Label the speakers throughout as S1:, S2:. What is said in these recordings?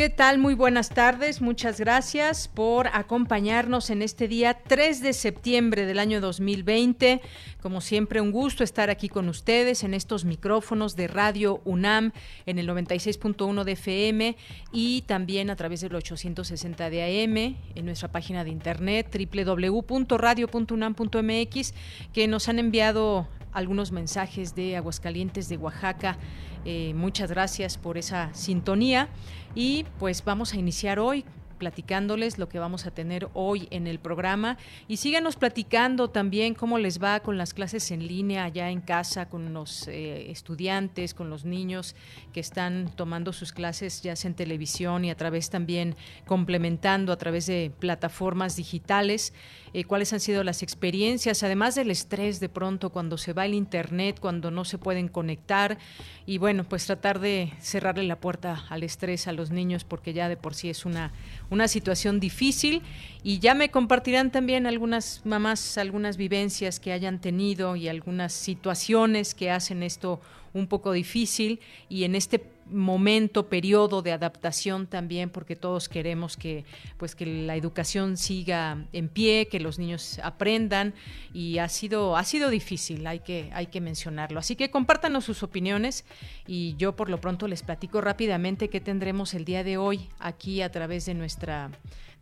S1: ¿Qué tal? Muy buenas tardes. Muchas gracias por acompañarnos en este día 3 de septiembre del año 2020. Como siempre, un gusto estar aquí con ustedes en estos micrófonos de Radio UNAM en el 96.1 de FM y también a través del 860 de AM en nuestra página de internet www.radio.unam.mx que nos han enviado algunos mensajes de Aguascalientes, de Oaxaca. Eh, muchas gracias por esa sintonía. Y pues vamos a iniciar hoy platicándoles lo que vamos a tener hoy en el programa y síganos platicando también cómo les va con las clases en línea allá en casa, con los eh, estudiantes, con los niños que están tomando sus clases ya sea en televisión y a través también complementando a través de plataformas digitales. Eh, cuáles han sido las experiencias, además del estrés de pronto cuando se va el internet, cuando no se pueden conectar y bueno, pues tratar de cerrarle la puerta al estrés a los niños porque ya de por sí es una, una situación difícil. Y ya me compartirán también algunas mamás, algunas vivencias que hayan tenido y algunas situaciones que hacen esto un poco difícil y en este momento, periodo de adaptación también, porque todos queremos que, pues, que la educación siga en pie, que los niños aprendan y ha sido, ha sido difícil, hay que, hay que mencionarlo. Así que compártanos sus opiniones y yo por lo pronto les platico rápidamente qué tendremos el día de hoy aquí a través de nuestra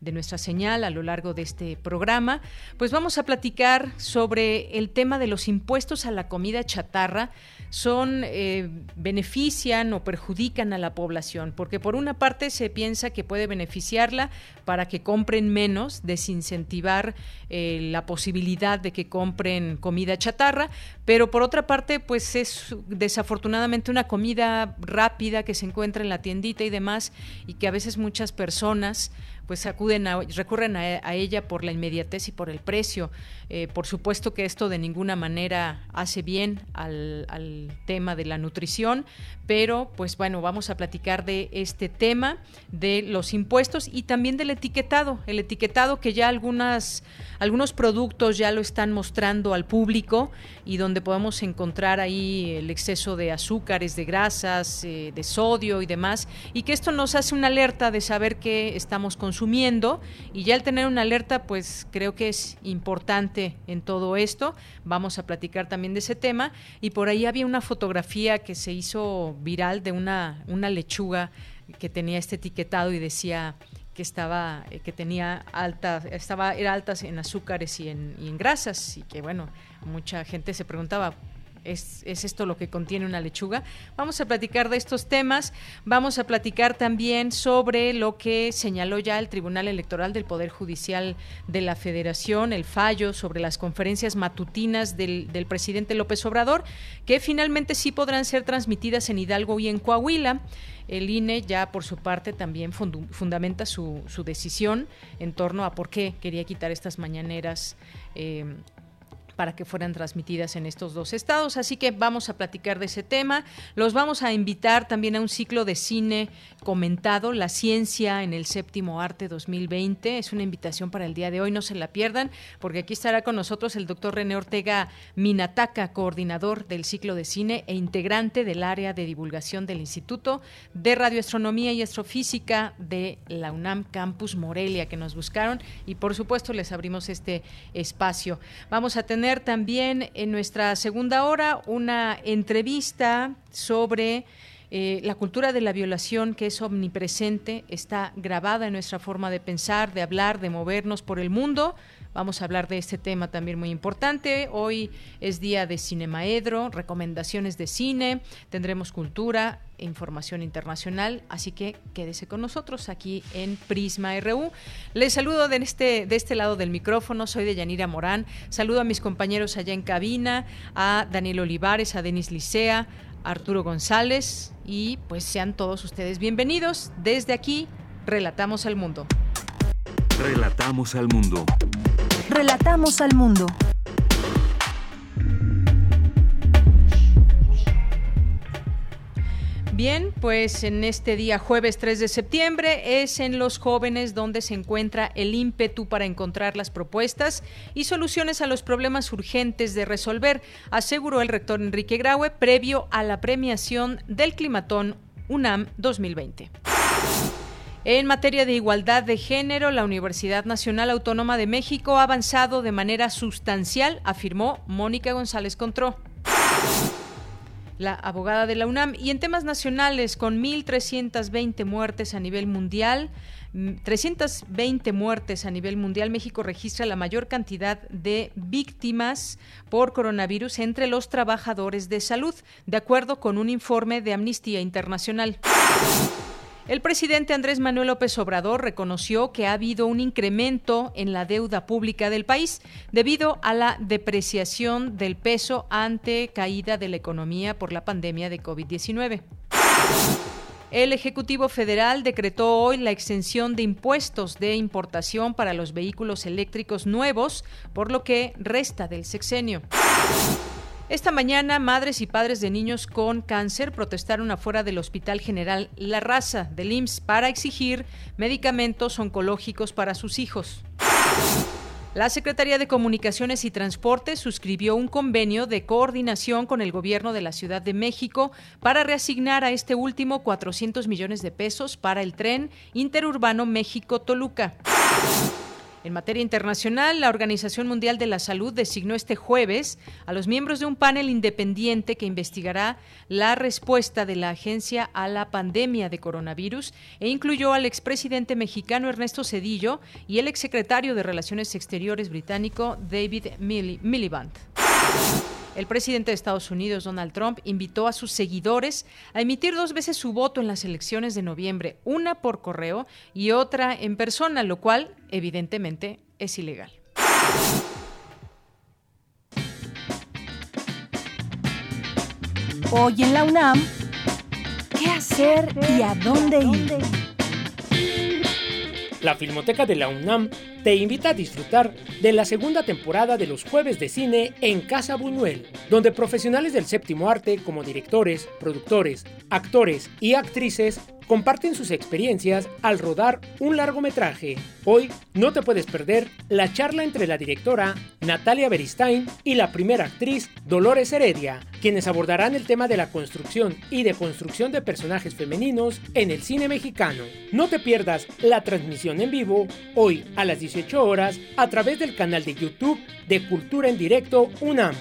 S1: de nuestra señal a lo largo de este programa, pues vamos a platicar sobre el tema de los impuestos a la comida chatarra. Son eh, benefician o perjudican a la población, porque por una parte se piensa que puede beneficiarla para que compren menos, desincentivar eh, la posibilidad de que compren comida chatarra, pero por otra parte, pues es desafortunadamente una comida rápida que se encuentra en la tiendita y demás, y que a veces muchas personas pues acuden a, recurren a, ella por la inmediatez y por el precio. Eh, por supuesto que esto de ninguna manera hace bien al, tema de la nutrición, pero pues bueno, vamos a platicar de este tema, de los impuestos y también del etiquetado. El etiquetado que ya algunas, algunos productos ya lo están mostrando al público y donde podemos encontrar ahí el exceso de azúcares, de grasas, eh, de sodio y demás, y que esto nos hace una alerta de saber que estamos consumiendo y ya al tener una alerta pues creo que es importante en todo esto. Vamos a platicar también de ese tema. Y por ahí había una fotografía que se hizo viral de una, una lechuga que tenía este etiquetado y decía que estaba eh, que tenía alta estaba era altas en azúcares y en, y en grasas. Y que bueno mucha gente se preguntaba es, esto lo que contiene una lechuga. Vamos a platicar de estos temas. Vamos a platicar también sobre lo que señaló ya el Tribunal Electoral del Poder Judicial de la Federación, el fallo sobre las conferencias matutinas del, presidente López Obrador, que finalmente sí podrán ser transmitidas en Hidalgo y en Coahuila. El INE ya por su parte también fundamenta su, decisión en torno a por qué quería quitar estas mañaneras. Eh, para que fueran transmitidas en estos dos estados. Así que vamos a platicar de ese tema. Los vamos a invitar también a un ciclo de cine comentado, La Ciencia en el Séptimo Arte 2020. Es una invitación para el día de hoy, no se la pierdan, porque aquí estará con nosotros el doctor René Ortega Minataca, coordinador del ciclo de cine e integrante del área de divulgación del Instituto de Radioastronomía y Astrofísica de la UNAM Campus Morelia, que nos buscaron y por supuesto les abrimos este espacio. Vamos a tener también en nuestra segunda hora una entrevista sobre Eh, la cultura de la violación, que es omnipresente, está grabada en nuestra forma de pensar, de hablar, de movernos por el mundo. Vamos a hablar de este tema también muy importante. Hoy es día de Cinemaedro, recomendaciones de cine, tendremos cultura, e información internacional, así que quédese con nosotros aquí en Prisma RU. Les saludo de este, de este lado del micrófono, soy de Yanira Morán. Saludo a mis compañeros allá en cabina, a Daniel Olivares, a Denis Licea, Arturo González y pues sean todos ustedes bienvenidos. Desde aquí, Relatamos al Mundo.
S2: Relatamos al Mundo.
S3: Relatamos al Mundo.
S1: Bien, pues en este día jueves 3 de septiembre es en los jóvenes donde se encuentra el ímpetu para encontrar las propuestas y soluciones a los problemas urgentes de resolver, aseguró el rector Enrique Graue previo a la premiación del Climatón UNAM 2020. En materia de igualdad de género, la Universidad Nacional Autónoma de México ha avanzado de manera sustancial, afirmó Mónica González Contró la abogada de la UNAM. Y en temas nacionales, con 1.320 muertes a nivel mundial, 320 mm, muertes a nivel mundial, México registra la mayor cantidad de víctimas por coronavirus entre los trabajadores de salud, de acuerdo con un informe de Amnistía Internacional. El presidente Andrés Manuel López Obrador reconoció que ha habido un incremento en la deuda pública del país debido a la depreciación del peso ante caída de la economía por la pandemia de COVID-19. El Ejecutivo Federal decretó hoy la exención de impuestos de importación para los vehículos eléctricos nuevos, por lo que resta del sexenio. Esta mañana, madres y padres de niños con cáncer protestaron afuera del Hospital General La Raza del IMSS para exigir medicamentos oncológicos para sus hijos. La Secretaría de Comunicaciones y Transportes suscribió un convenio de coordinación con el gobierno de la Ciudad de México para reasignar a este último 400 millones de pesos para el tren interurbano México-Toluca. En materia internacional, la Organización Mundial de la Salud designó este jueves a los miembros de un panel independiente que investigará la respuesta de la agencia a la pandemia de coronavirus e incluyó al expresidente mexicano Ernesto Cedillo y el exsecretario de Relaciones Exteriores británico David Miliband. El presidente de Estados Unidos, Donald Trump, invitó a sus seguidores a emitir dos veces su voto en las elecciones de noviembre, una por correo y otra en persona, lo cual, evidentemente, es ilegal.
S3: Hoy en la UNAM, ¿qué hacer y a dónde ir?
S4: La Filmoteca de la UNAM te invita a disfrutar de la segunda temporada de los jueves de cine en Casa Buñuel, donde profesionales del séptimo arte como directores, productores, actores y actrices comparten sus experiencias al rodar un largometraje. Hoy no te puedes perder la charla entre la directora Natalia Beristain y la primera actriz Dolores Heredia, quienes abordarán el tema de la construcción y deconstrucción de personajes femeninos en el cine mexicano. No te pierdas la transmisión en vivo hoy a las 18 horas a través del canal de YouTube de Cultura en Directo UNAM.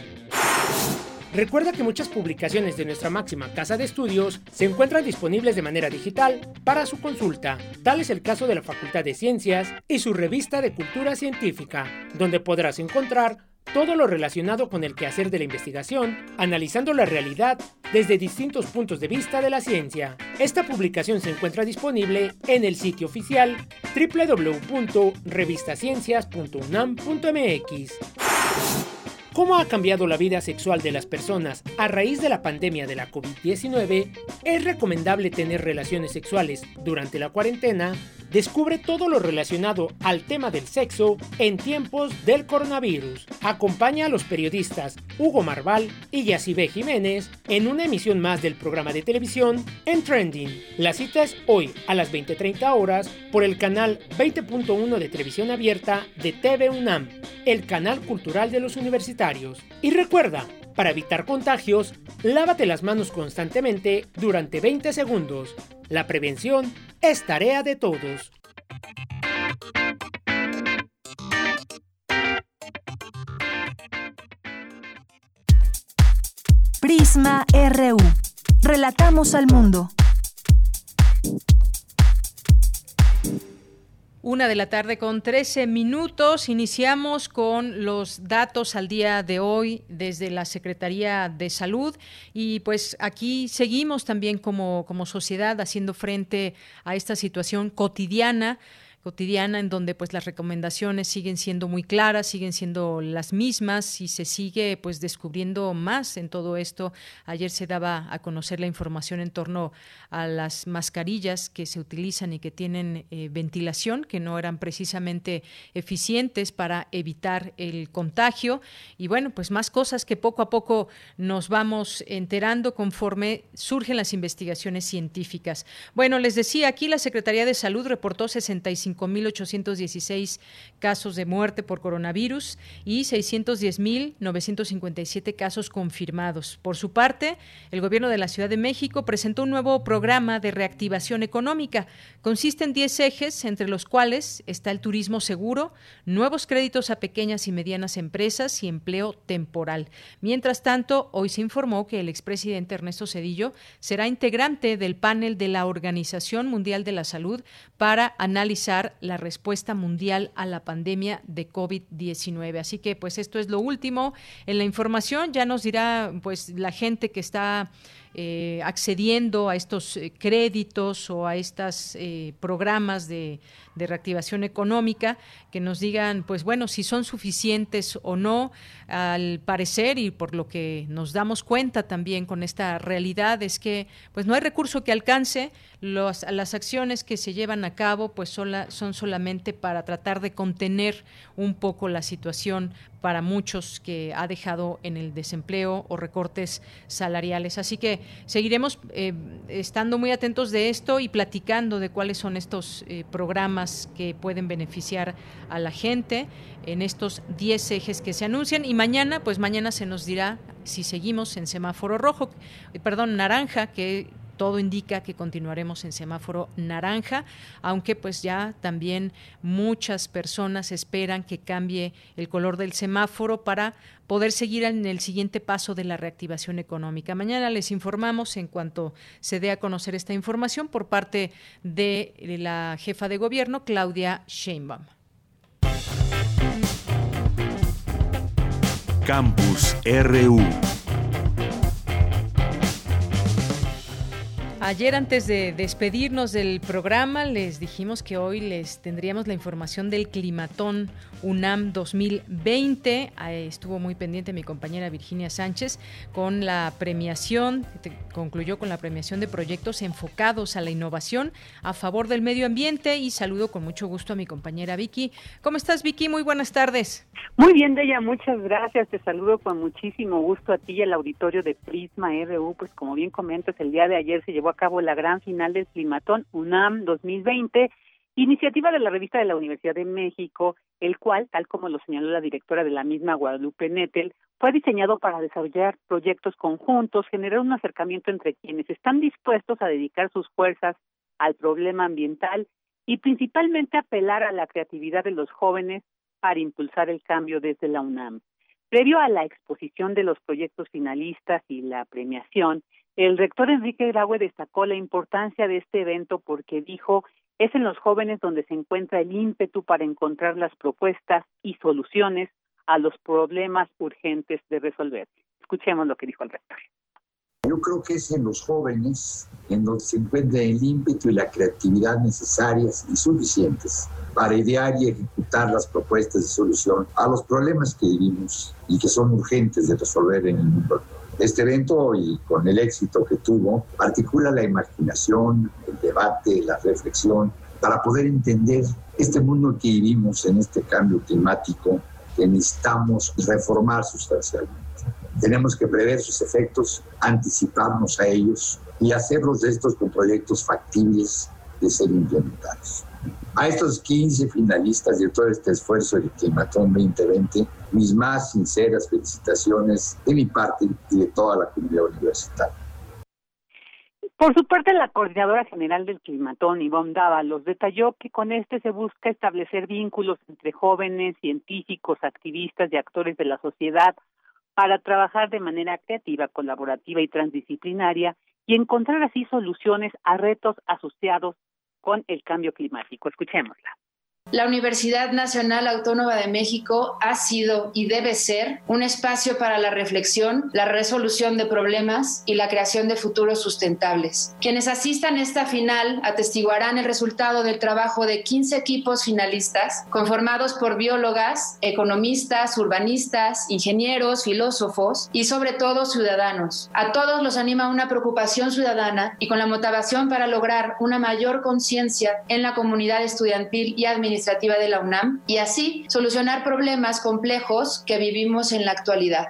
S4: Recuerda que muchas publicaciones de nuestra máxima casa de estudios se encuentran disponibles de manera digital para su consulta. Tal es el caso de la Facultad de Ciencias y su revista de Cultura Científica, donde podrás encontrar todo lo relacionado con el quehacer de la investigación, analizando la realidad desde distintos puntos de vista de la ciencia. Esta publicación se encuentra disponible en el sitio oficial www.revistaciencias.unam.mx. ¿Cómo ha cambiado la vida sexual de las personas a raíz de la pandemia de la COVID-19? ¿Es recomendable tener relaciones sexuales durante la cuarentena? Descubre todo lo relacionado al tema del sexo en tiempos del coronavirus. Acompaña a los periodistas Hugo Marval y Yacibé Jiménez en una emisión más del programa de televisión En Trending. La cita es hoy a las 20:30 horas por el canal 20.1 de televisión abierta de TV UNAM, el canal cultural de los universitarios. Y recuerda, para evitar contagios, lávate las manos constantemente durante 20 segundos. La prevención es tarea de todos.
S3: Prisma RU. Relatamos al mundo.
S1: Una de la tarde con 13 minutos. Iniciamos con los datos al día de hoy desde la Secretaría de Salud y pues aquí seguimos también como, como sociedad haciendo frente a esta situación cotidiana cotidiana en donde pues las recomendaciones siguen siendo muy claras, siguen siendo las mismas y se sigue pues descubriendo más en todo esto. Ayer se daba a conocer la información en torno a las mascarillas que se utilizan y que tienen eh, ventilación, que no eran precisamente eficientes para evitar el contagio y bueno, pues más cosas que poco a poco nos vamos enterando conforme surgen las investigaciones científicas. Bueno, les decía, aquí la Secretaría de Salud reportó 65 5.816 casos de muerte por coronavirus y 610.957 casos confirmados. Por su parte, el gobierno de la Ciudad de México presentó un nuevo programa de reactivación económica. Consiste en 10 ejes, entre los cuales está el turismo seguro, nuevos créditos a pequeñas y medianas empresas y empleo temporal. Mientras tanto, hoy se informó que el expresidente Ernesto Cedillo será integrante del panel de la Organización Mundial de la Salud para analizar la respuesta mundial a la pandemia de COVID-19. Así que pues esto es lo último en la información. Ya nos dirá pues la gente que está eh, accediendo a estos eh, créditos o a estos eh, programas de, de, reactivación económica, que nos digan, pues bueno, si son suficientes o no. Al parecer, y por lo que nos damos cuenta también con esta realidad, es que pues no hay recurso que alcance. Las acciones que se llevan a cabo pues son solamente para tratar de contener un poco la situación para muchos que ha dejado en el desempleo o recortes salariales. Así que seguiremos eh, estando muy atentos de esto y platicando de cuáles son estos eh, programas que pueden beneficiar a la gente en estos 10 ejes que se anuncian y mañana, pues mañana se nos dirá si seguimos en semáforo rojo, perdón, naranja, que todo indica que continuaremos en semáforo naranja, aunque pues ya también muchas personas esperan que cambie el color del semáforo para poder seguir en el siguiente paso de la reactivación económica. Mañana les informamos en cuanto se dé a conocer esta información por parte de la jefa de gobierno, Claudia Sheinbaum.
S2: Campus RU.
S1: Ayer antes de despedirnos del programa les dijimos que hoy les tendríamos la información del climatón UNAM 2020. Estuvo muy pendiente mi compañera Virginia Sánchez con la premiación, concluyó con la premiación de proyectos enfocados a la innovación a favor del medio ambiente y saludo con mucho gusto a mi compañera Vicky. ¿Cómo estás Vicky? Muy buenas tardes.
S5: Muy bien, Deya, muchas gracias. Te saludo con muchísimo gusto a ti y al auditorio de Prisma RU. Pues como bien comentas, el día de ayer se llevó a cabo la gran final del Climatón UNAM 2020, iniciativa de la revista de la Universidad de México, el cual, tal como lo señaló la directora de la misma Guadalupe Nettel, fue diseñado para desarrollar proyectos conjuntos, generar un acercamiento entre quienes están dispuestos a dedicar sus fuerzas al problema ambiental y principalmente apelar a la creatividad de los jóvenes para impulsar el cambio desde la UNAM. Previo a la exposición de los proyectos finalistas y la premiación, el rector Enrique Graue destacó la importancia de este evento porque dijo es en los jóvenes donde se encuentra el ímpetu para encontrar las propuestas y soluciones a los problemas urgentes de resolver. Escuchemos lo que dijo el rector.
S6: Yo creo que es en los jóvenes en donde se encuentra el ímpetu y la creatividad necesarias y suficientes para idear y ejecutar las propuestas de solución a los problemas que vivimos y que son urgentes de resolver en el mundo este evento y con el éxito que tuvo, articula la imaginación, el debate, la reflexión, para poder entender este mundo que vivimos en este cambio climático que necesitamos reformar sustancialmente. Tenemos que prever sus efectos, anticiparnos a ellos y hacerlos de estos con proyectos factibles de ser implementados. A estos 15 finalistas de todo este esfuerzo del Climatón 2020, mis más sinceras felicitaciones de mi parte y de toda la comunidad universitaria.
S5: Por su parte, la coordinadora general del Climatón, Ivonne Dávalos, detalló que con este se busca establecer vínculos entre jóvenes, científicos, activistas y actores de la sociedad para trabajar de manera creativa, colaborativa y transdisciplinaria y encontrar así soluciones a retos asociados con el cambio climático. Escuchémosla.
S7: La Universidad Nacional Autónoma de México ha sido y debe ser un espacio para la reflexión, la resolución de problemas y la creación de futuros sustentables. Quienes asistan a esta final atestiguarán el resultado del trabajo de 15 equipos finalistas conformados por biólogas, economistas, urbanistas, ingenieros, filósofos y sobre todo ciudadanos. A todos los anima una preocupación ciudadana y con la motivación para lograr una mayor conciencia en la comunidad estudiantil y administrativa administrativa de la UNAM y así solucionar problemas complejos que vivimos en la actualidad.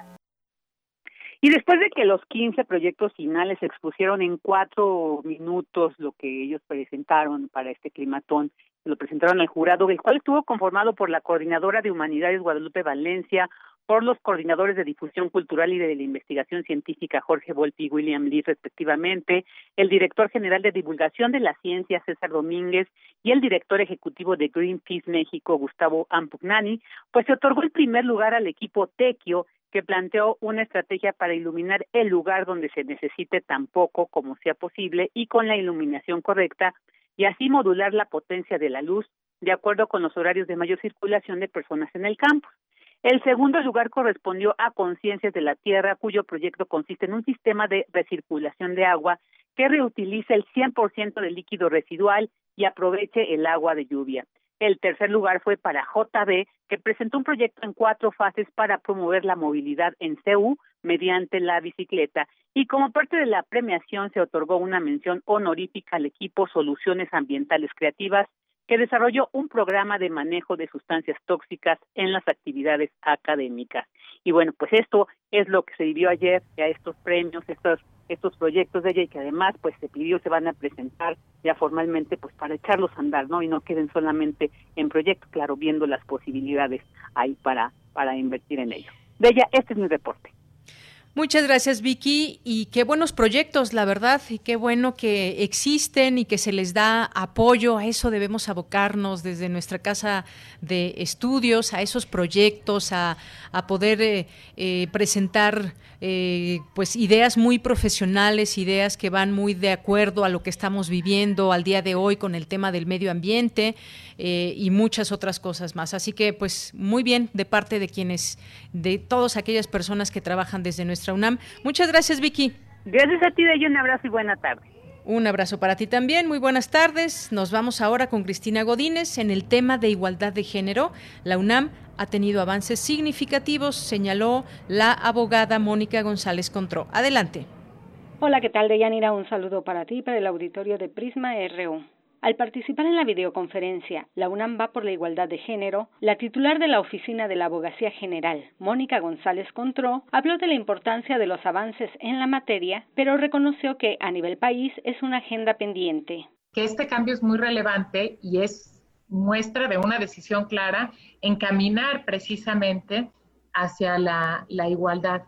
S5: Y después de que los 15 proyectos finales expusieron en cuatro minutos lo que ellos presentaron para este climatón, lo presentaron al jurado, el cual estuvo conformado por la coordinadora de Humanidades Guadalupe Valencia, por los coordinadores de difusión cultural y de la investigación científica Jorge Volpi y William Lee respectivamente, el director general de divulgación de la ciencia César Domínguez y el director ejecutivo de Greenpeace México Gustavo Ampugnani, pues se otorgó el primer lugar al equipo Tequio que planteó una estrategia para iluminar el lugar donde se necesite tan poco como sea posible y con la iluminación correcta y así modular la potencia de la luz de acuerdo con los horarios de mayor circulación de personas en el campo. El segundo lugar correspondió a Conciencias de la Tierra, cuyo proyecto consiste en un sistema de recirculación de agua que reutiliza el 100% del líquido residual y aproveche el agua de lluvia. El tercer lugar fue para JB, que presentó un proyecto en cuatro fases para promover la movilidad en CEU mediante la bicicleta. Y como parte de la premiación se otorgó una mención honorífica al equipo Soluciones Ambientales Creativas, que desarrolló un programa de manejo de sustancias tóxicas en las actividades académicas. Y bueno, pues esto es lo que se vivió ayer, a estos premios, estos estos proyectos de ella y que además pues se pidió se van a presentar ya formalmente pues para echarlos a andar, ¿no? Y no queden solamente en proyectos, claro, viendo las posibilidades ahí para para invertir en ello. De ella, este es mi reporte.
S1: Muchas gracias Vicky y qué buenos proyectos, la verdad, y qué bueno que existen y que se les da apoyo. A eso debemos abocarnos desde nuestra casa de estudios, a esos proyectos, a, poder eh, eh, presentar eh, pues ideas muy profesionales, ideas que van muy de acuerdo a lo que estamos viviendo al día de hoy con el tema del medio ambiente. Eh, y muchas otras cosas más. Así que, pues, muy bien de parte de quienes, de todas aquellas personas que trabajan desde nuestra UNAM. Muchas gracias, Vicky.
S5: Gracias a ti, de un abrazo y buena tarde.
S1: Un abrazo para ti también, muy buenas tardes. Nos vamos ahora con Cristina Godínez en el tema de igualdad de género. La UNAM ha tenido avances significativos, señaló la abogada Mónica González Contró. Adelante.
S8: Hola, ¿qué tal, Deyanira? Un saludo para ti, para el auditorio de Prisma RU. Al participar en la videoconferencia La UNAM va por la igualdad de género, la titular de la Oficina de la Abogacía General, Mónica González Contró, habló de la importancia de los avances en la materia, pero reconoció que a nivel país es una agenda pendiente.
S9: Que este cambio es muy relevante y es muestra de una decisión clara en caminar precisamente hacia la, la igualdad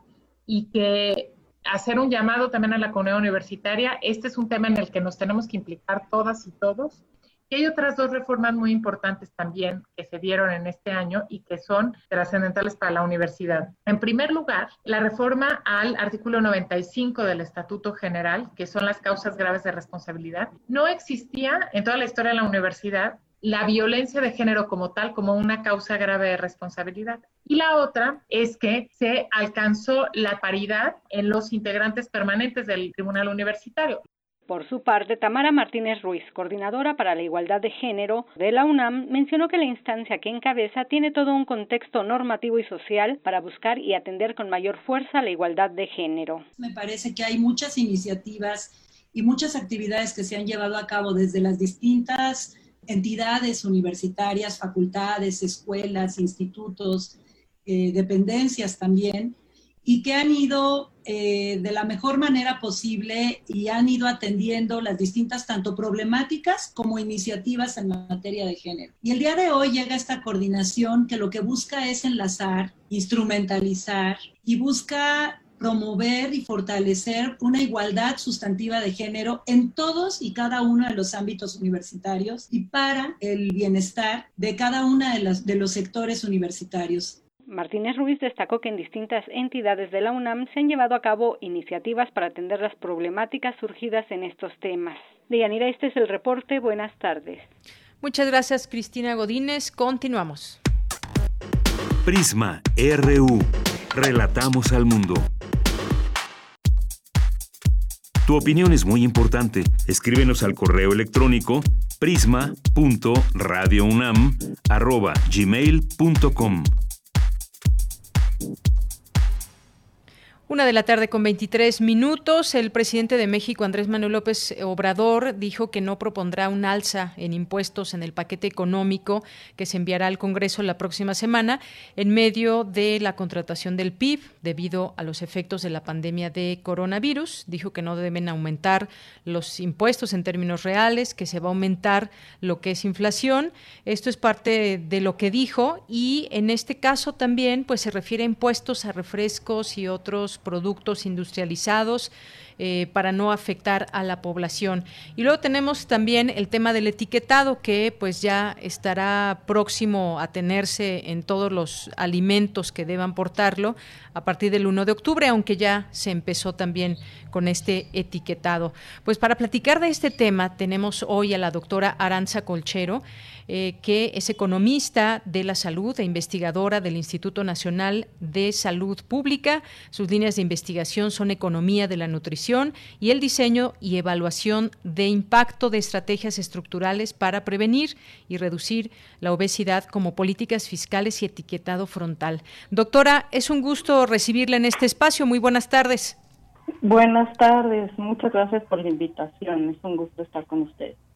S9: y que hacer un llamado también a la comunidad universitaria. Este es un tema en el que nos tenemos que implicar todas y todos. Y hay otras dos reformas muy importantes también que se dieron en este año y que son trascendentales para la universidad. En primer lugar, la reforma al artículo 95 del Estatuto General, que son las causas graves de responsabilidad. No existía en toda la historia de la universidad la violencia de género como tal, como una causa grave de responsabilidad. Y la otra es que se alcanzó la paridad en los integrantes permanentes del Tribunal Universitario.
S8: Por su parte, Tamara Martínez Ruiz, coordinadora para la igualdad de género de la UNAM, mencionó que la instancia que encabeza tiene todo un contexto normativo y social para buscar y atender con mayor fuerza la igualdad de género.
S10: Me parece que hay muchas iniciativas y muchas actividades que se han llevado a cabo desde las distintas entidades universitarias, facultades, escuelas, institutos, eh, dependencias también, y que han ido eh, de la mejor manera posible y han ido atendiendo las distintas tanto problemáticas como iniciativas en materia de género. Y el día de hoy llega esta coordinación que lo que busca es enlazar, instrumentalizar y busca promover y fortalecer una igualdad sustantiva de género en todos y cada uno de los ámbitos universitarios y para el bienestar de cada uno de, de los sectores universitarios.
S8: Martínez Ruiz destacó que en distintas entidades de la UNAM se han llevado a cabo iniciativas para atender las problemáticas surgidas en estos temas. Deyanira, este es el reporte. Buenas tardes.
S1: Muchas gracias, Cristina Godínez. Continuamos.
S2: Prisma RU. Relatamos al mundo. Tu opinión es muy importante. Escríbenos al correo electrónico prisma.radiounam@gmail.com.
S1: thank you Una de la tarde con 23 minutos, el presidente de México, Andrés Manuel López Obrador, dijo que no propondrá un alza en impuestos en el paquete económico que se enviará al Congreso la próxima semana en medio de la contratación del PIB debido a los efectos de la pandemia de coronavirus. Dijo que no deben aumentar los impuestos en términos reales, que se va a aumentar lo que es inflación. Esto es parte de lo que dijo y en este caso también pues se refiere a impuestos a refrescos y otros productos industrializados eh, para no afectar a la población. Y luego tenemos también el tema del etiquetado que pues ya estará próximo a tenerse en todos los alimentos que deban portarlo a partir del 1 de octubre, aunque ya se empezó también con este etiquetado. Pues para platicar de este tema tenemos hoy a la doctora Aranza Colchero. Eh, que es economista de la salud e investigadora del Instituto Nacional de Salud Pública. Sus líneas de investigación son economía de la nutrición y el diseño y evaluación de impacto de estrategias estructurales para prevenir y reducir la obesidad como políticas fiscales y etiquetado frontal. Doctora, es un gusto recibirla en este espacio. Muy buenas tardes.
S11: Buenas tardes, muchas gracias por la invitación. Es un gusto estar con ustedes.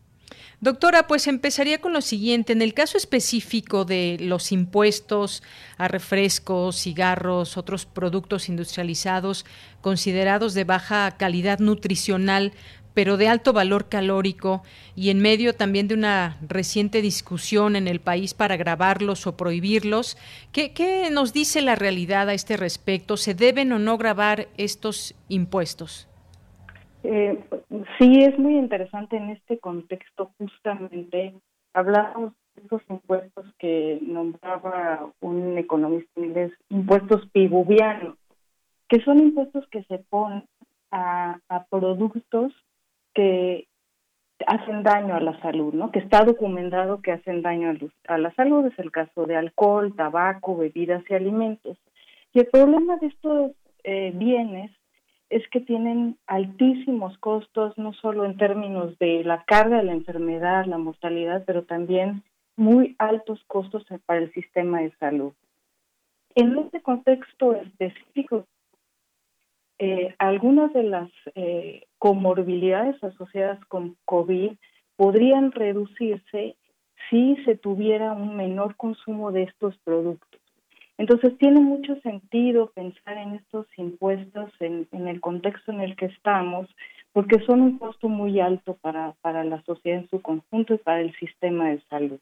S1: Doctora, pues empezaría con lo siguiente. En el caso específico de los impuestos a refrescos, cigarros, otros productos industrializados considerados de baja calidad nutricional, pero de alto valor calórico, y en medio también de una reciente discusión en el país para grabarlos o prohibirlos, ¿qué, nos dice la realidad a este respecto? ¿Se deben o no grabar estos impuestos?
S11: Eh, sí, es muy interesante en este contexto justamente. Hablamos de estos impuestos que nombraba un economista inglés, impuestos piguvianos, que son impuestos que se ponen a, productos que hacen daño a la salud, ¿no? Que está documentado que hacen daño a, la salud, es el caso de alcohol, tabaco, bebidas y alimentos. Y el problema de estos eh, bienes es que tienen altísimos costos, no solo en términos de la carga de la enfermedad, la mortalidad, pero también muy altos costos para el sistema de salud. En este contexto específico, eh, algunas de las eh, comorbilidades asociadas con COVID podrían reducirse si se tuviera un menor consumo de estos productos. Entonces tiene mucho sentido pensar en estos impuestos en, el contexto en el que estamos, porque son un costo muy alto para, para la sociedad en su conjunto y para el sistema de salud.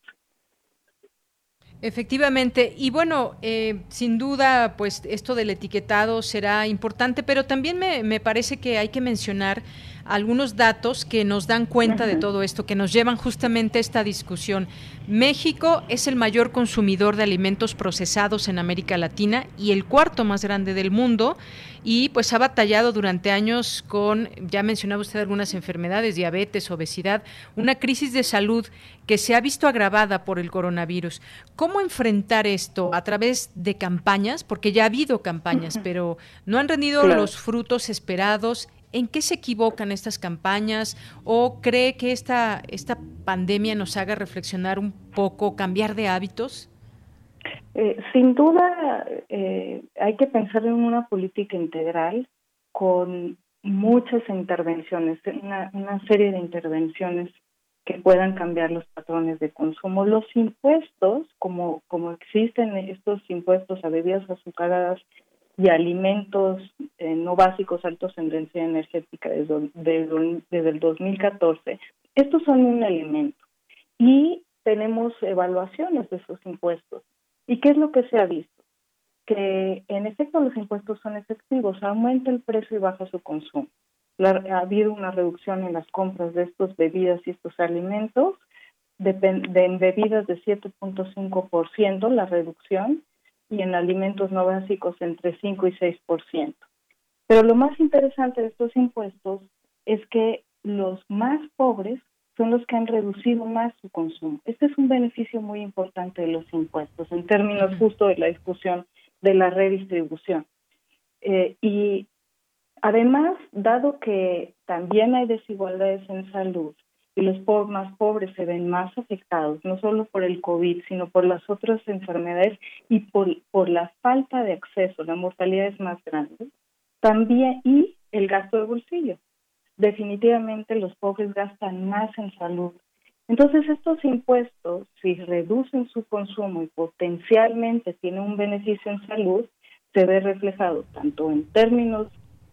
S1: Efectivamente, y bueno, eh, sin duda, pues esto del etiquetado será importante, pero también me, me parece que hay que mencionar algunos datos que nos dan cuenta de todo esto, que nos llevan justamente a esta discusión. México es el mayor consumidor de alimentos procesados en América Latina y el cuarto más grande del mundo y pues ha batallado durante años con, ya mencionaba usted algunas enfermedades, diabetes, obesidad, una crisis de salud que se ha visto agravada por el coronavirus. ¿Cómo enfrentar esto a través de campañas? Porque ya ha habido campañas, pero no han rendido los frutos esperados ¿En qué se equivocan estas campañas o cree que esta, esta pandemia nos haga reflexionar un poco, cambiar de hábitos?
S11: Eh, sin duda, eh, hay que pensar en una política integral con muchas intervenciones, una, una serie de intervenciones que puedan cambiar los patrones de consumo. Los impuestos, como, como existen estos impuestos a bebidas azucaradas y alimentos eh, no básicos altos en densidad energética desde, desde, el 2014. Estos son un elemento y tenemos evaluaciones de esos impuestos. ¿Y qué es lo que se ha visto? Que en efecto los impuestos son efectivos, aumenta el precio y baja su consumo. ha habido una reducción en las compras de estas bebidas y estos alimentos, de, de en bebidas de 7.5% la reducción, y en alimentos no básicos entre 5 y 6%. Pero lo más interesante de estos impuestos es que los más pobres son los que han reducido más su consumo. Este es un beneficio muy importante de los impuestos en términos justo de la discusión de la redistribución. Eh, y además, dado que también hay desigualdades en salud y los más pobres se ven más afectados, no solo por el COVID, sino por las otras enfermedades y por, por la falta de acceso, la mortalidad es más grande, también, y el gasto de bolsillo definitivamente los pobres gastan más en salud. Entonces estos impuestos, si reducen su consumo y potencialmente tienen un beneficio en salud, se ve reflejado tanto en términos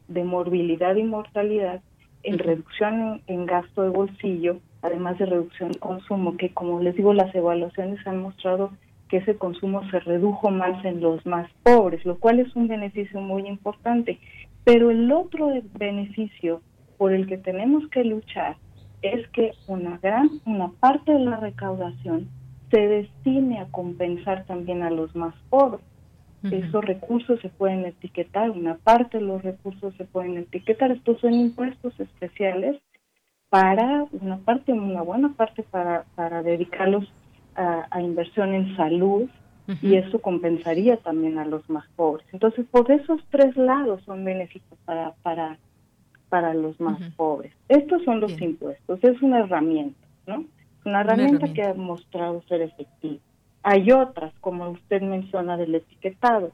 S11: de morbilidad y mortalidad, en reducción en, gasto de bolsillo, además de reducción de consumo, que como les digo, las evaluaciones han mostrado que ese consumo se redujo más en los más pobres, lo cual es un beneficio muy importante. Pero el otro beneficio por el que tenemos que luchar es que una gran, una parte de la recaudación se destine a compensar también a los más pobres. Esos recursos se pueden etiquetar, una parte de los recursos se pueden etiquetar. Estos son impuestos especiales para una parte, una buena parte para, para dedicarlos a, inversión en salud y eso compensaría también a los más pobres. Entonces, por esos tres lados son benéficos para, para para los más pobres. Estos son los impuestos, es una herramienta, ¿no? Una herramienta, que ha mostrado ser efectiva. Hay otras, como usted menciona, del etiquetado.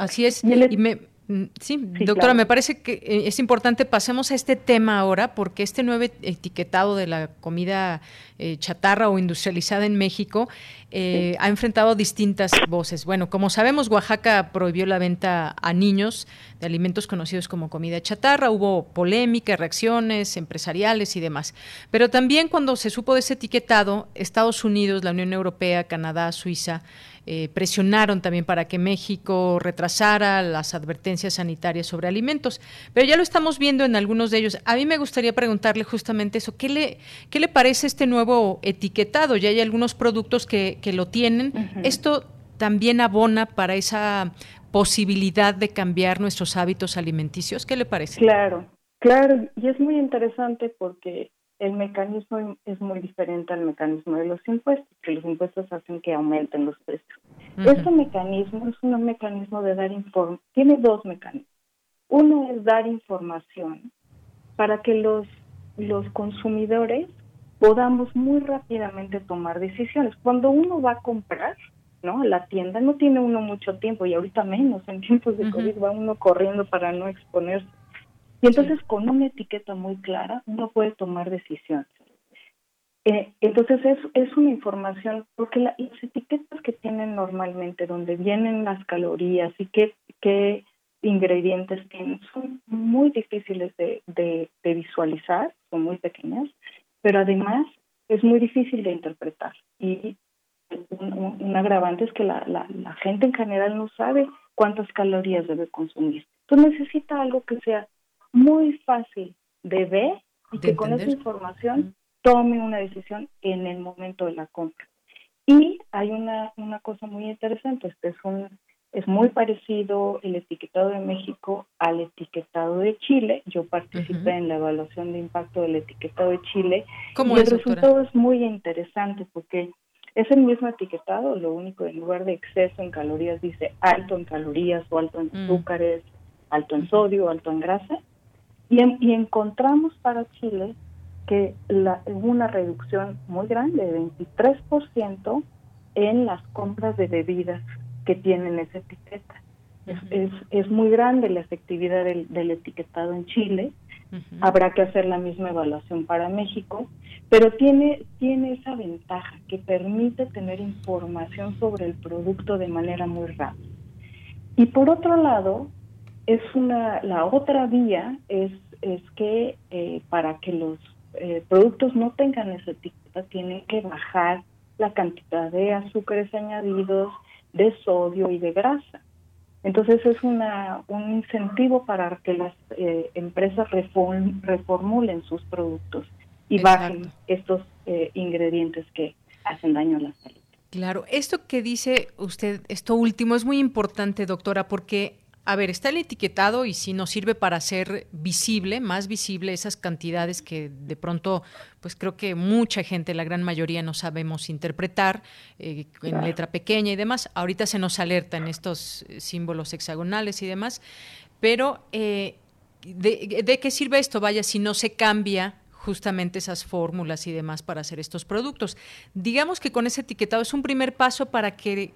S1: Así es. y me, Mm, sí, doctora, me parece que eh, es importante pasemos a este tema ahora porque este nuevo etiquetado de la comida eh, chatarra o industrializada en México eh, ha enfrentado distintas voces. Bueno, como sabemos, Oaxaca prohibió la venta a niños de alimentos conocidos como comida chatarra. Hubo polémica, reacciones empresariales y demás. Pero también cuando se supo de ese etiquetado, Estados Unidos, la Unión Europea, Canadá, Suiza, eh, presionaron también para que México retrasara las advertencias sanitarias sobre alimentos. Pero ya lo estamos viendo en algunos de ellos. A mí me gustaría preguntarle justamente eso. ¿Qué le, qué le parece este nuevo etiquetado? Ya hay algunos productos que, que lo tienen. Esto también abona para esa posibilidad de cambiar nuestros hábitos alimenticios. ¿Qué le parece?
S11: Claro, claro. Y es muy interesante porque el mecanismo es muy diferente al mecanismo de los impuestos, que los impuestos hacen que aumenten los precios. Este mecanismo es un mecanismo de dar información, tiene dos mecanismos. Uno es dar información para que los, los consumidores podamos muy rápidamente tomar decisiones. Cuando uno va a comprar, ¿no? A la tienda no tiene uno mucho tiempo y ahorita menos, en tiempos de COVID va uno corriendo para no exponerse y entonces con una etiqueta muy clara uno puede tomar decisiones. Eh, entonces es, es una información, porque las etiquetas que tienen normalmente, donde vienen las calorías y qué, qué ingredientes tienen, son muy difíciles de, de, visualizar, son muy pequeñas, pero además es muy difícil de interpretar. Y un, un agravante es que la, la, la, gente en general no sabe cuántas calorías debe consumir. Entonces necesita algo que sea muy fácil de ver y que con esa información tome una decisión en el momento de la compra. Y hay una, una cosa muy interesante, este es un es muy parecido el etiquetado de México al etiquetado de Chile. Yo participé en la evaluación de impacto del etiquetado de Chile y el resultado es muy interesante porque es el mismo etiquetado, lo único en lugar de exceso en calorías dice alto en calorías o alto en mm. azúcares, alto en sodio, alto en grasa, y, encontramos para Chile que la, una reducción muy grande, de 23% en las compras de bebidas que tienen esa etiqueta. es, es, muy grande la efectividad del, del etiquetado en Chile. Habrá que hacer la misma evaluación para México, pero tiene, tiene esa ventaja que permite tener información sobre el producto de manera muy rápida. Y por otro lado, es una, la otra vía es, es que eh, para que los eh, productos no tengan esa etiqueta tienen que bajar la cantidad de azúcares añadidos, de sodio y de grasa. Entonces es una, un incentivo para que las eh, empresas reformulen sus productos y bajen estos ingredientes que hacen daño a la salud.
S1: Claro, esto que dice usted, esto último, es muy importante, doctora, porque a ver, está el etiquetado y si nos sirve para hacer visible, más visible esas cantidades que de pronto, pues creo que mucha gente, la gran mayoría, no sabemos interpretar eh, en letra pequeña y demás. Ahorita se nos alerta en estos eh, símbolos hexagonales y demás, pero eh, ¿de, ¿de qué sirve esto? Vaya, si no se cambia justamente esas fórmulas y demás para hacer estos productos. Digamos que con ese etiquetado es un primer paso para que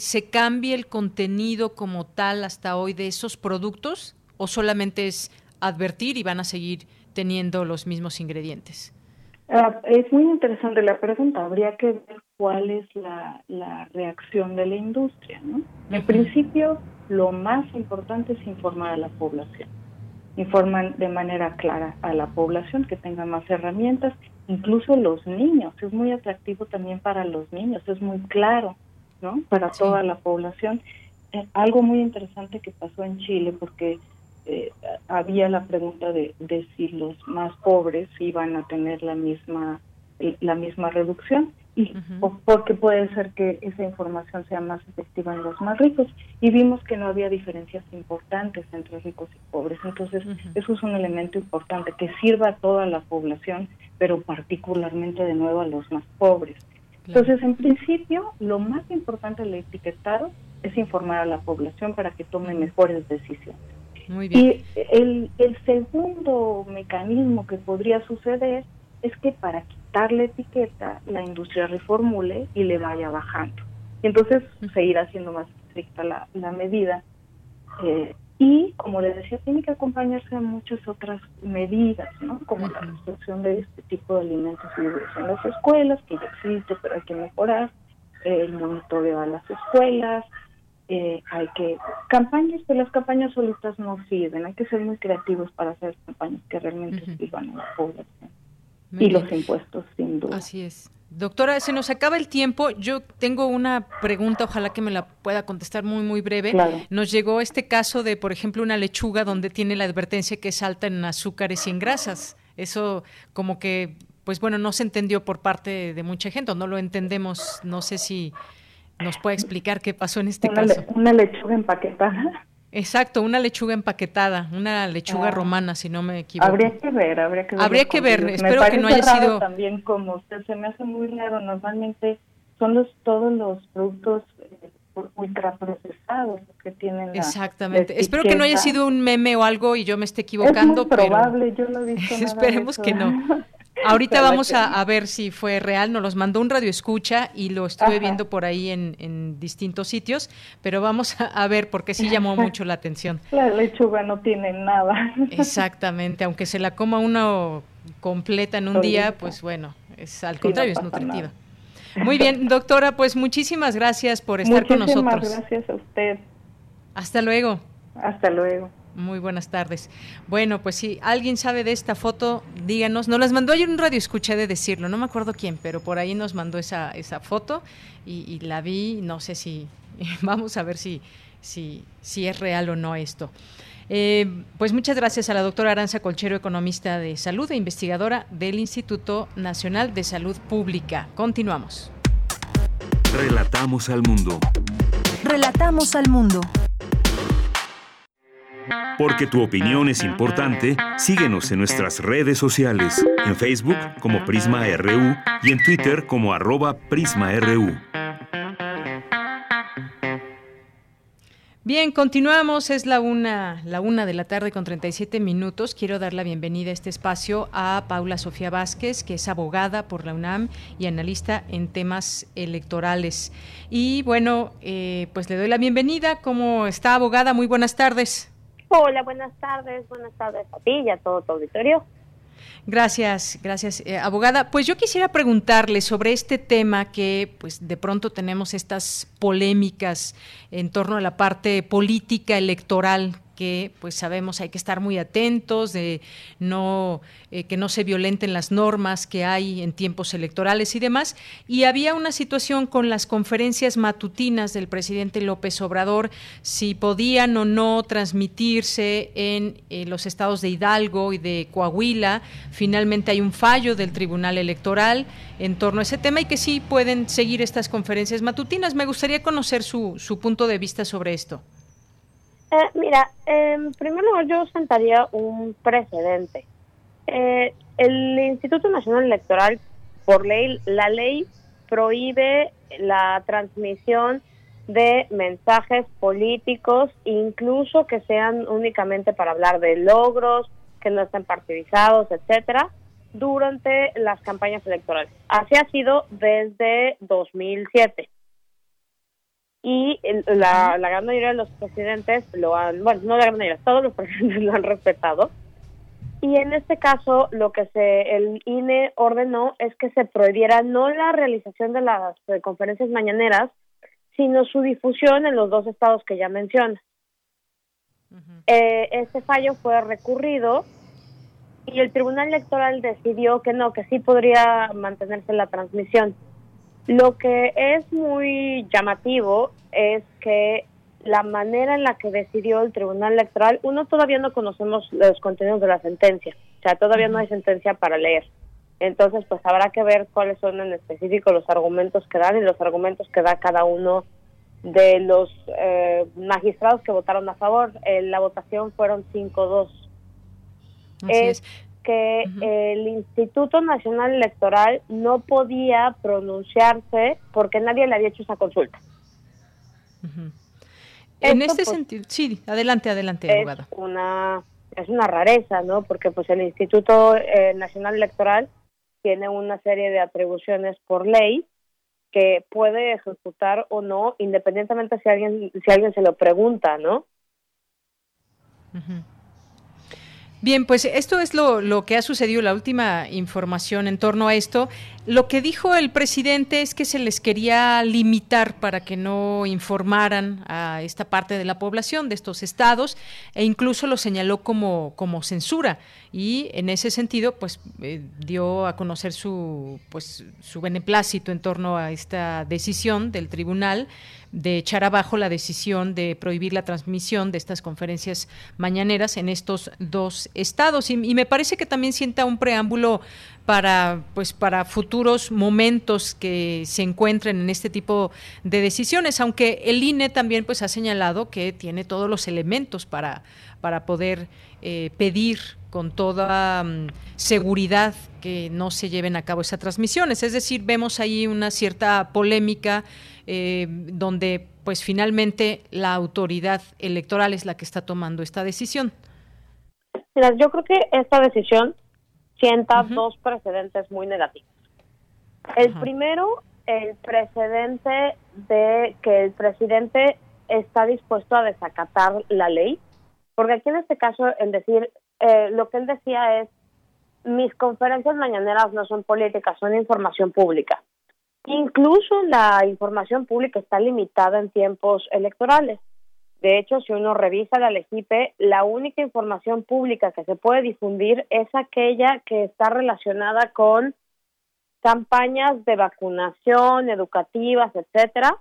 S1: se cambie el contenido como tal hasta hoy de esos productos o solamente es advertir y van a seguir teniendo los mismos ingredientes?
S11: Ah, es muy interesante la pregunta. Habría que ver cuál es la, reacción de la industria. ¿no? En principio, lo más importante es informar a la población. Informan de manera clara a la población que tenga más herramientas, incluso los niños. Es muy atractivo también para los niños, es muy claro ¿no? Para toda la población. Eh, algo muy interesante que pasó en Chile, porque eh, había la pregunta de, de, si los más pobres iban a tener la misma la misma reducción y porque puede ser que esa información sea más efectiva en los más ricos. Y vimos que no había diferencias importantes entre ricos y pobres. Entonces eso es un elemento importante que sirva a toda la población pero particularmente de nuevo a los más pobres entonces, en principio, lo más importante del etiquetado es informar a la población para que tome mejores decisiones. Muy bien. Y el, el segundo mecanismo que podría suceder es que para quitar la etiqueta, la industria reformule y le vaya bajando. Y entonces se irá haciendo más estricta la, la medida. Eh, y, como les decía, tiene que acompañarse de muchas otras medidas, ¿no? Como la restricción de este tipo de alimentos bebidas en las escuelas, que ya existe, pero hay que mejorar, el monitoreo a las escuelas, eh, hay que... Campañas, pero las campañas solitas no sirven, hay que ser muy creativos para hacer campañas que realmente sirvan a la población. y los impuestos, sin duda.
S1: Así es. Doctora, se nos acaba el tiempo. Yo tengo una pregunta, ojalá que me la pueda contestar muy, muy breve. Nos llegó este caso de, por ejemplo, una lechuga donde tiene la advertencia que es alta en azúcares y en grasas. Eso como que, pues bueno, no se entendió por parte de mucha gente, o no lo entendemos. No sé si nos puede explicar qué pasó en este caso.
S11: una lechuga empaquetada.
S1: Exacto, una lechuga empaquetada, una lechuga ah. romana, si no me equivoco.
S11: Habría que ver, habría que ver.
S1: Habría que ver, espero que no haya sido.
S11: También como usted se me hace muy raro, normalmente son los todos los productos eh, ultraprocesados que tienen.
S1: Exactamente, espero que no haya sido un meme o algo y yo me esté equivocando.
S11: Es probable, yo lo he visto.
S1: Esperemos que no. Ahorita vamos a, ver si fue real, nos los mandó un radio escucha y lo estuve viendo por ahí en, distintos sitios, pero vamos a, ver porque sí llamó mucho la atención.
S11: La lechuga no tiene nada.
S1: Exactamente, aunque se la coma uno completa en un día, pues bueno, es al contrario, es nutritiva. Muy bien, doctora, pues muchísimas gracias por estar con nosotros.
S11: Muchísimas gracias a usted.
S1: Hasta luego.
S11: Hasta luego.
S1: Muy buenas tardes. Bueno, pues si alguien sabe de esta foto, díganos. Nos las mandó ayer un radio, escuché de decirlo, no me acuerdo quién, pero por ahí nos mandó esa, esa foto y, la vi, no sé si, vamos a ver si, si, si es real o no esto. Eh, pues muchas gracias a la doctora Aranza Colchero, economista de salud e investigadora del Instituto Nacional de Salud Pública. Continuamos.
S2: Relatamos al mundo.
S3: Relatamos al mundo.
S2: Porque tu opinión es importante, síguenos en nuestras redes sociales, en Facebook como Prisma RU y en Twitter como arroba PrismaRU.
S1: Bien, continuamos, es la una, la una de la tarde con 37 minutos. Quiero dar la bienvenida a este espacio a Paula Sofía Vázquez, que es abogada por la UNAM y analista en temas electorales. Y bueno, eh, pues le doy la bienvenida. ¿Cómo está, abogada? Muy buenas tardes.
S12: Hola, buenas tardes, buenas tardes a ti y a todo tu auditorio.
S1: Gracias, gracias, eh, abogada. Pues yo quisiera preguntarle sobre este tema que, pues, de pronto tenemos estas polémicas en torno a la parte política electoral que pues sabemos hay que estar muy atentos de no eh, que no se violenten las normas que hay en tiempos electorales y demás. Y había una situación con las conferencias matutinas del presidente López Obrador, si podían o no transmitirse en eh, los estados de Hidalgo y de Coahuila. Finalmente hay un fallo del Tribunal Electoral en torno a ese tema y que sí pueden seguir estas conferencias matutinas. Me gustaría conocer su, su punto de vista sobre esto.
S12: Eh, mira, en primer lugar yo sentaría un precedente. Eh, el Instituto Nacional Electoral, por ley, la ley prohíbe la transmisión de mensajes políticos, incluso que sean únicamente para hablar de logros, que no estén partidizados, etcétera, durante las campañas electorales. Así ha sido desde 2007 y la, la gran mayoría de los presidentes lo han, bueno, no la gran mayoría, todos los presidentes lo han respetado. Y en este caso, lo que se el INE ordenó es que se prohibiera no la realización de las conferencias mañaneras, sino su difusión en los dos estados que ya menciona. Eh, este fallo fue recurrido y el Tribunal Electoral decidió que no, que sí podría mantenerse la transmisión. Lo que es muy llamativo es que la manera en la que decidió el Tribunal Electoral, uno todavía no conocemos los contenidos de la sentencia, o sea, todavía no hay sentencia para leer. Entonces, pues habrá que ver cuáles son en específico los argumentos que dan y los argumentos que da cada uno de los eh, magistrados que votaron a favor. la votación fueron 5-2. Es, que el Instituto Nacional Electoral no podía pronunciarse porque nadie le había hecho esa consulta.
S1: En este pues, sentido, sí, adelante, adelante,
S12: es Una, es una rareza, ¿no? Porque pues el Instituto eh, Nacional Electoral tiene una serie de atribuciones por ley que puede ejecutar o no, independientemente si alguien si alguien se lo pregunta, ¿no?
S1: Bien, pues esto es lo, lo, que ha sucedido, la última información en torno a esto. Lo que dijo el presidente es que se les quería limitar para que no informaran a esta parte de la población de estos estados e incluso lo señaló como, como censura y en ese sentido pues eh, dio a conocer su pues su beneplácito en torno a esta decisión del tribunal de echar abajo la decisión de prohibir la transmisión de estas conferencias mañaneras en estos dos estados. Y, me parece que también sienta un preámbulo para pues para futuros momentos que se encuentren en este tipo de decisiones aunque el INE también pues ha señalado que tiene todos los elementos para para poder eh, pedir con toda mm, seguridad que no se lleven a cabo esas transmisiones es decir vemos ahí una cierta polémica eh, donde pues finalmente la autoridad electoral es la que está tomando esta decisión.
S12: Mira, yo creo que esta decisión sienta dos precedentes muy negativos. El primero, el precedente de que el presidente está dispuesto a desacatar la ley, porque aquí en este caso, el decir, eh, lo que él decía es, mis conferencias mañaneras no son políticas, son información pública. Incluso la información pública está limitada en tiempos electorales. De hecho, si uno revisa la LEGIPE, la única información pública que se puede difundir es aquella que está relacionada con campañas de vacunación, educativas, etcétera,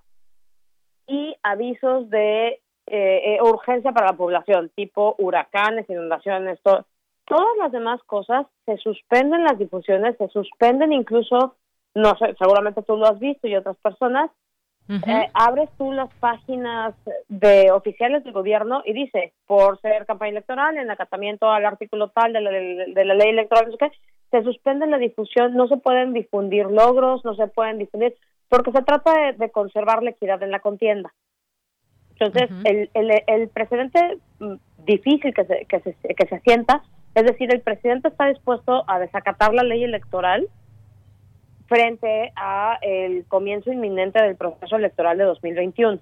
S12: y avisos de eh, eh, urgencia para la población, tipo huracanes, inundaciones, todas las demás cosas se suspenden las difusiones, se suspenden incluso no sé, seguramente tú lo has visto y otras personas, eh, abres tú las páginas de oficiales del gobierno y dice, por ser campaña electoral, en acatamiento al artículo tal de la, de la ley electoral, se suspende la difusión, no se pueden difundir logros, no se pueden difundir, porque se trata de, conservar la equidad en la contienda. Entonces, el, el, el precedente mm, difícil que se, que, se, que se asienta, es decir, el presidente está dispuesto a desacatar la ley electoral, frente a el comienzo inminente del proceso electoral de 2021.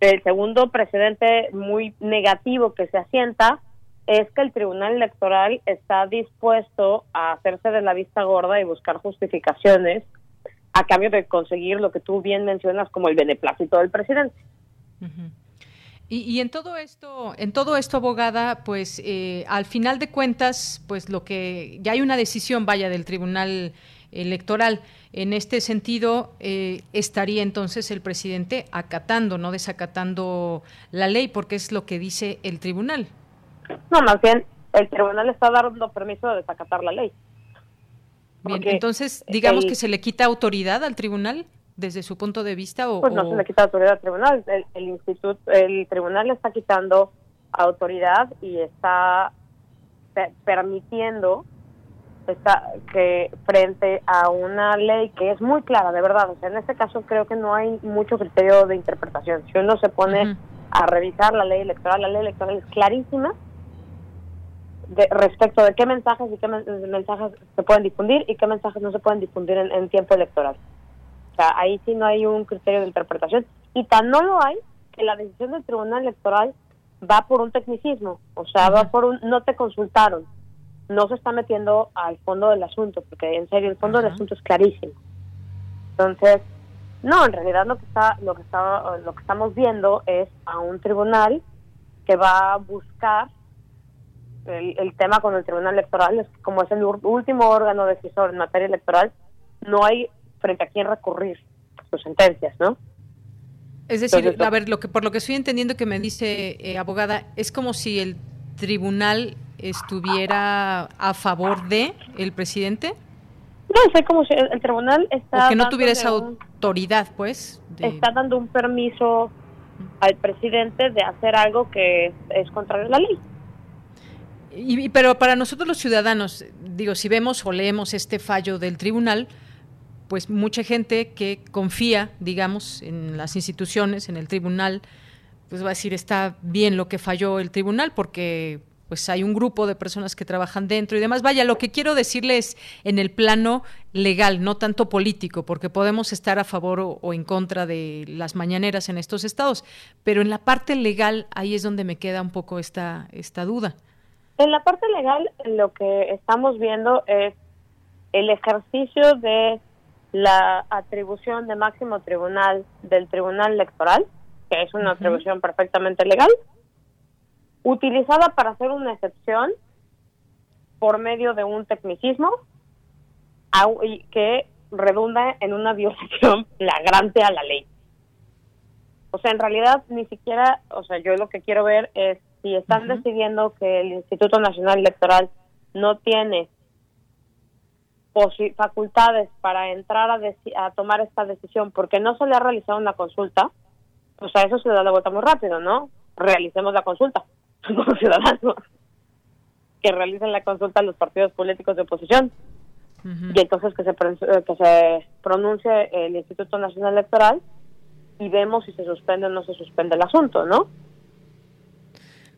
S12: El segundo precedente muy negativo que se asienta es que el Tribunal Electoral está dispuesto a hacerse de la vista gorda y buscar justificaciones a cambio de conseguir lo que tú bien mencionas como el beneplácito del presidente.
S1: Y, en todo esto, en todo esto, abogada, pues eh, al final de cuentas, pues lo que ya hay una decisión, vaya, del Tribunal Electoral. En este sentido, eh, estaría entonces el presidente acatando, no desacatando la ley, porque es lo que dice el tribunal.
S12: No, más bien, el tribunal está dando permiso de desacatar la ley.
S1: Bien, entonces, digamos que se le quita autoridad al tribunal desde su punto de vista o
S12: pues no se le quita autoridad al tribunal. El, instituto el tribunal le está quitando autoridad y está permitiendo está, que frente a una ley que es muy clara de verdad. O sea en este caso creo que no hay mucho criterio de interpretación. Si uno se pone a revisar la ley electoral la ley electoral es clarísima de, respecto de qué mensajes y qué mensajes se pueden difundir y qué mensajes no se pueden difundir en tiempo electoral sea, ahí sí no hay un criterio de interpretación. Y tan no lo hay que la decisión del Tribunal Electoral va por un tecnicismo, o sea, va por un no te consultaron, no se está metiendo al fondo del asunto, porque en serio el fondo del asunto es clarísimo. Entonces, no, en realidad lo que está lo que está lo que estamos viendo es a un tribunal que va a buscar el, el tema con el Tribunal Electoral, es como es el último órgano decisor en materia electoral, no hay frente a quién recurrir sus sentencias, ¿no?
S1: Es decir, a ver, lo que por lo que estoy entendiendo que me dice eh, abogada, es como si el tribunal estuviera a favor de el presidente.
S12: No, es como si el, tribunal está.
S1: O que no tuviera esa autoridad, pues.
S12: Está dando un permiso al presidente de hacer algo que es contrario a la ley.
S1: Y, pero para nosotros los ciudadanos, digo, si vemos o leemos este fallo del tribunal, pues mucha gente que confía, digamos, en las instituciones, en el tribunal, pues va a decir está bien lo que falló el tribunal porque pues hay un grupo de personas que trabajan dentro y demás. Vaya, lo que quiero decirles en el plano legal, no tanto político, porque podemos estar a favor o, en contra de las mañaneras en estos estados, pero en la parte legal ahí es donde me queda un poco esta, esta duda.
S12: En la parte legal lo que estamos viendo es el ejercicio de la atribución de máximo tribunal del Tribunal Electoral, que es una atribución perfectamente legal, utilizada para hacer una excepción por medio de un tecnicismo que redunda en una violación flagrante a la ley. O sea, en realidad ni siquiera, o sea, yo lo que quiero ver es si están decidiendo que el Instituto Nacional Electoral no tiene facultades para entrar a, a tomar esta decisión porque no se le ha realizado una consulta, pues a eso se da la vuelta muy rápido, ¿no? Realicemos la consulta como ciudadanos. Que realicen la consulta los partidos políticos de oposición. Y entonces que se, que se pronuncie el Instituto Nacional Electoral y vemos si se suspende o no se suspende el asunto, ¿no?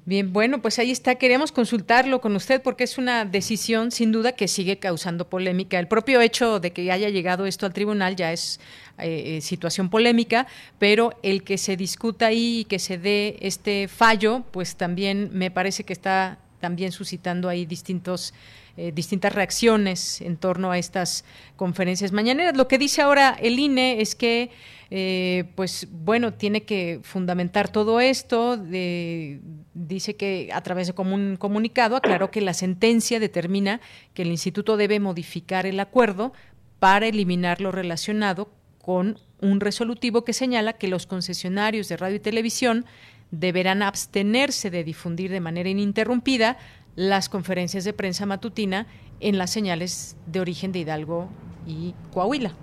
S1: Bien, bueno, pues ahí está. Queremos consultarlo con usted porque es una decisión sin duda que sigue causando polémica. El propio hecho de que haya llegado esto al tribunal ya es eh, eh, situación polémica, pero el que se discuta ahí y que se dé este fallo, pues también me parece que está también suscitando ahí distintos eh, distintas reacciones en torno a estas conferencias mañaneras. Lo que dice ahora el INE es que eh, pues bueno, tiene que fundamentar todo esto. dice que a través de un comunicado aclaró que la sentencia determina que el instituto debe modificar el acuerdo para eliminar lo relacionado con un resolutivo que señala que los concesionarios de radio y televisión deberán abstenerse de difundir de manera ininterrumpida las conferencias de prensa matutina en las señales de origen de Hidalgo y Coahuila.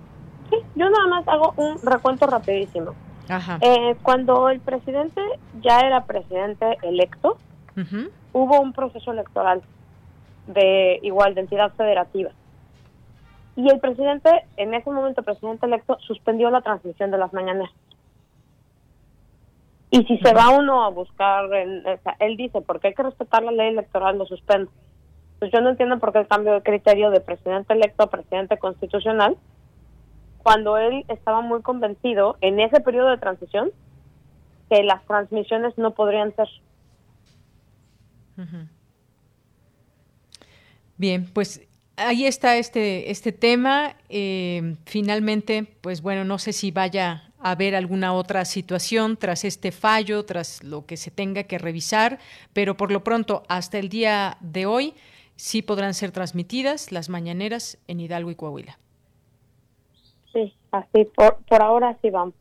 S12: Sí, yo nada más hago un recuento rapidísimo. Eh, cuando el presidente ya era presidente electo, hubo un proceso electoral de igual de entidad federativa. Y el presidente, en ese momento, presidente electo, suspendió la transmisión de las mañanas. Y si se va uno a buscar, él dice, porque hay que respetar la ley electoral, lo suspende. Pues yo no entiendo por qué el cambio de criterio de presidente electo a presidente constitucional cuando él estaba muy convencido en ese periodo de transición que las transmisiones no podrían ser.
S1: Bien, pues ahí está este, este tema. Eh, finalmente, pues bueno, no sé si vaya haber alguna otra situación tras este fallo, tras lo que se tenga que revisar, pero por lo pronto, hasta el día de hoy, sí podrán ser transmitidas las mañaneras en Hidalgo y Coahuila.
S12: Sí, así, por, por ahora sí vamos.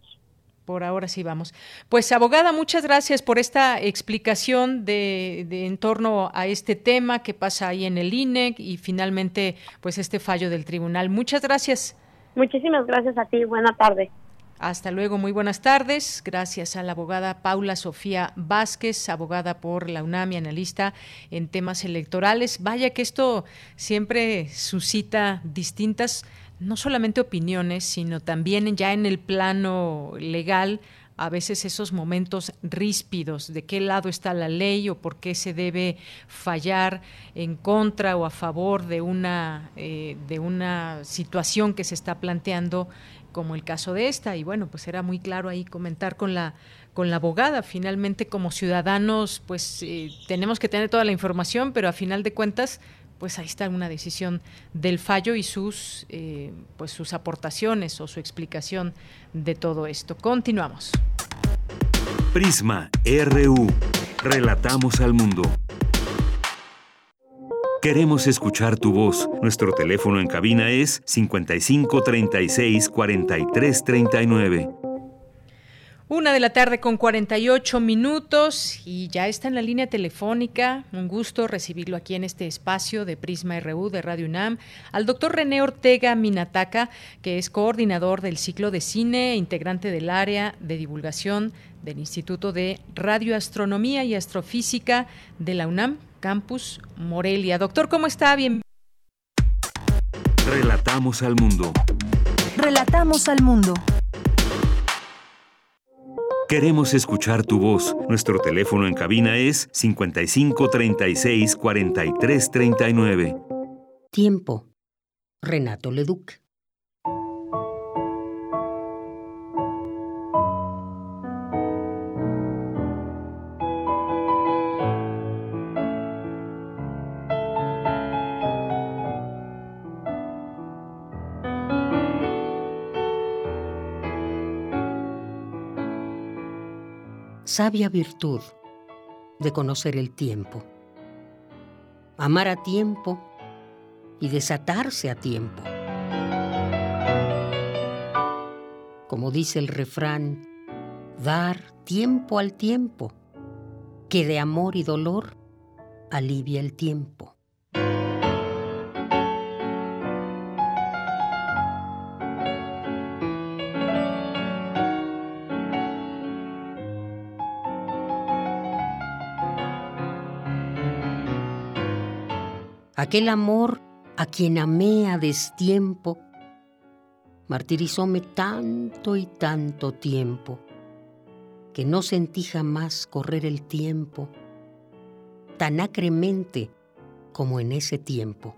S1: Por ahora sí vamos. Pues abogada, muchas gracias por esta explicación de, de, en torno a este tema que pasa ahí en el INEC y finalmente pues este fallo del tribunal. Muchas gracias.
S12: Muchísimas gracias a ti. Buena tarde.
S1: Hasta luego, muy buenas tardes. Gracias a la abogada Paula Sofía Vázquez, abogada por la UNAM y analista en temas electorales. Vaya que esto siempre suscita distintas no solamente opiniones, sino también ya en el plano legal, a veces esos momentos ríspidos de qué lado está la ley o por qué se debe fallar en contra o a favor de una, eh, de una situación que se está planteando como el caso de esta. Y bueno pues era muy claro ahí comentar con la con la abogada. Finalmente como ciudadanos pues eh, tenemos que tener toda la información pero a final de cuentas pues ahí está una decisión del fallo y sus, eh, pues sus aportaciones o su explicación de todo esto. Continuamos.
S2: Prisma RU. Relatamos al mundo. Queremos escuchar tu voz. Nuestro teléfono en cabina es 55 36 43 39.
S1: Una de la tarde con 48 minutos y ya está en la línea telefónica. Un gusto recibirlo aquí en este espacio de Prisma RU de Radio UNAM al doctor René Ortega Minataca, que es coordinador del ciclo de cine e integrante del área de divulgación del Instituto de Radioastronomía y Astrofísica de la UNAM, Campus Morelia. Doctor, ¿cómo está? Bien.
S2: Relatamos al mundo.
S3: Relatamos al mundo.
S2: Queremos escuchar tu voz. Nuestro teléfono en cabina es 55 36 43 39.
S13: Tiempo. Renato Leduc. Sabia virtud de conocer el tiempo, amar a tiempo y desatarse a tiempo. Como dice el refrán, dar tiempo al tiempo, que de amor y dolor alivia el tiempo. Aquel amor a quien amé a destiempo, martirizóme tanto y tanto tiempo, que no sentí jamás correr el tiempo tan acremente como en ese tiempo.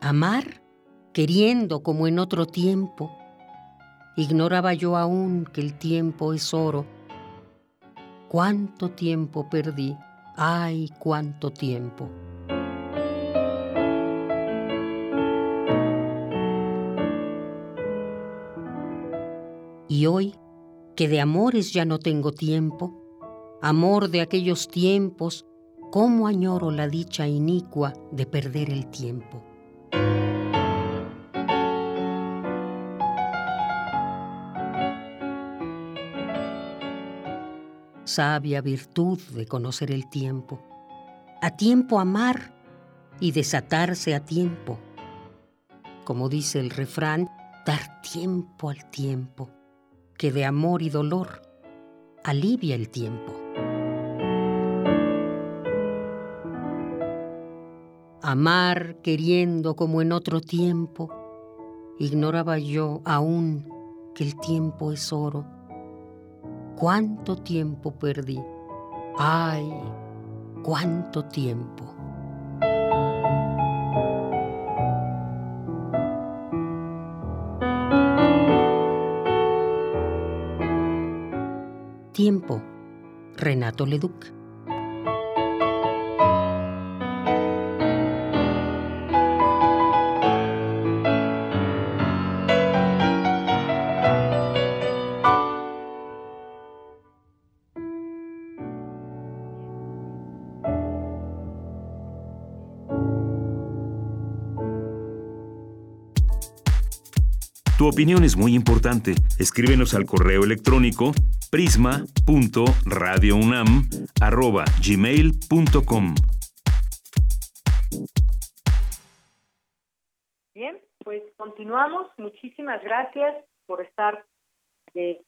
S13: Amar queriendo como en otro tiempo, Ignoraba yo aún que el tiempo es oro. ¿Cuánto tiempo perdí? ¡Ay, cuánto tiempo! Y hoy, que de amores ya no tengo tiempo, amor de aquellos tiempos, cómo añoro la dicha inicua de perder el tiempo. Sabia virtud de conocer el tiempo, a tiempo amar y desatarse a tiempo. Como dice el refrán, dar tiempo al tiempo, que de amor y dolor alivia el tiempo. Amar queriendo como en otro tiempo, ignoraba yo aún que el tiempo es oro cuánto tiempo perdí. Ay, cuánto tiempo. Tiempo. Renato Leduc.
S2: Opinión es muy importante. Escríbenos al correo electrónico prisma.radiounam@gmail.com.
S14: Bien, pues continuamos. Muchísimas gracias por estar de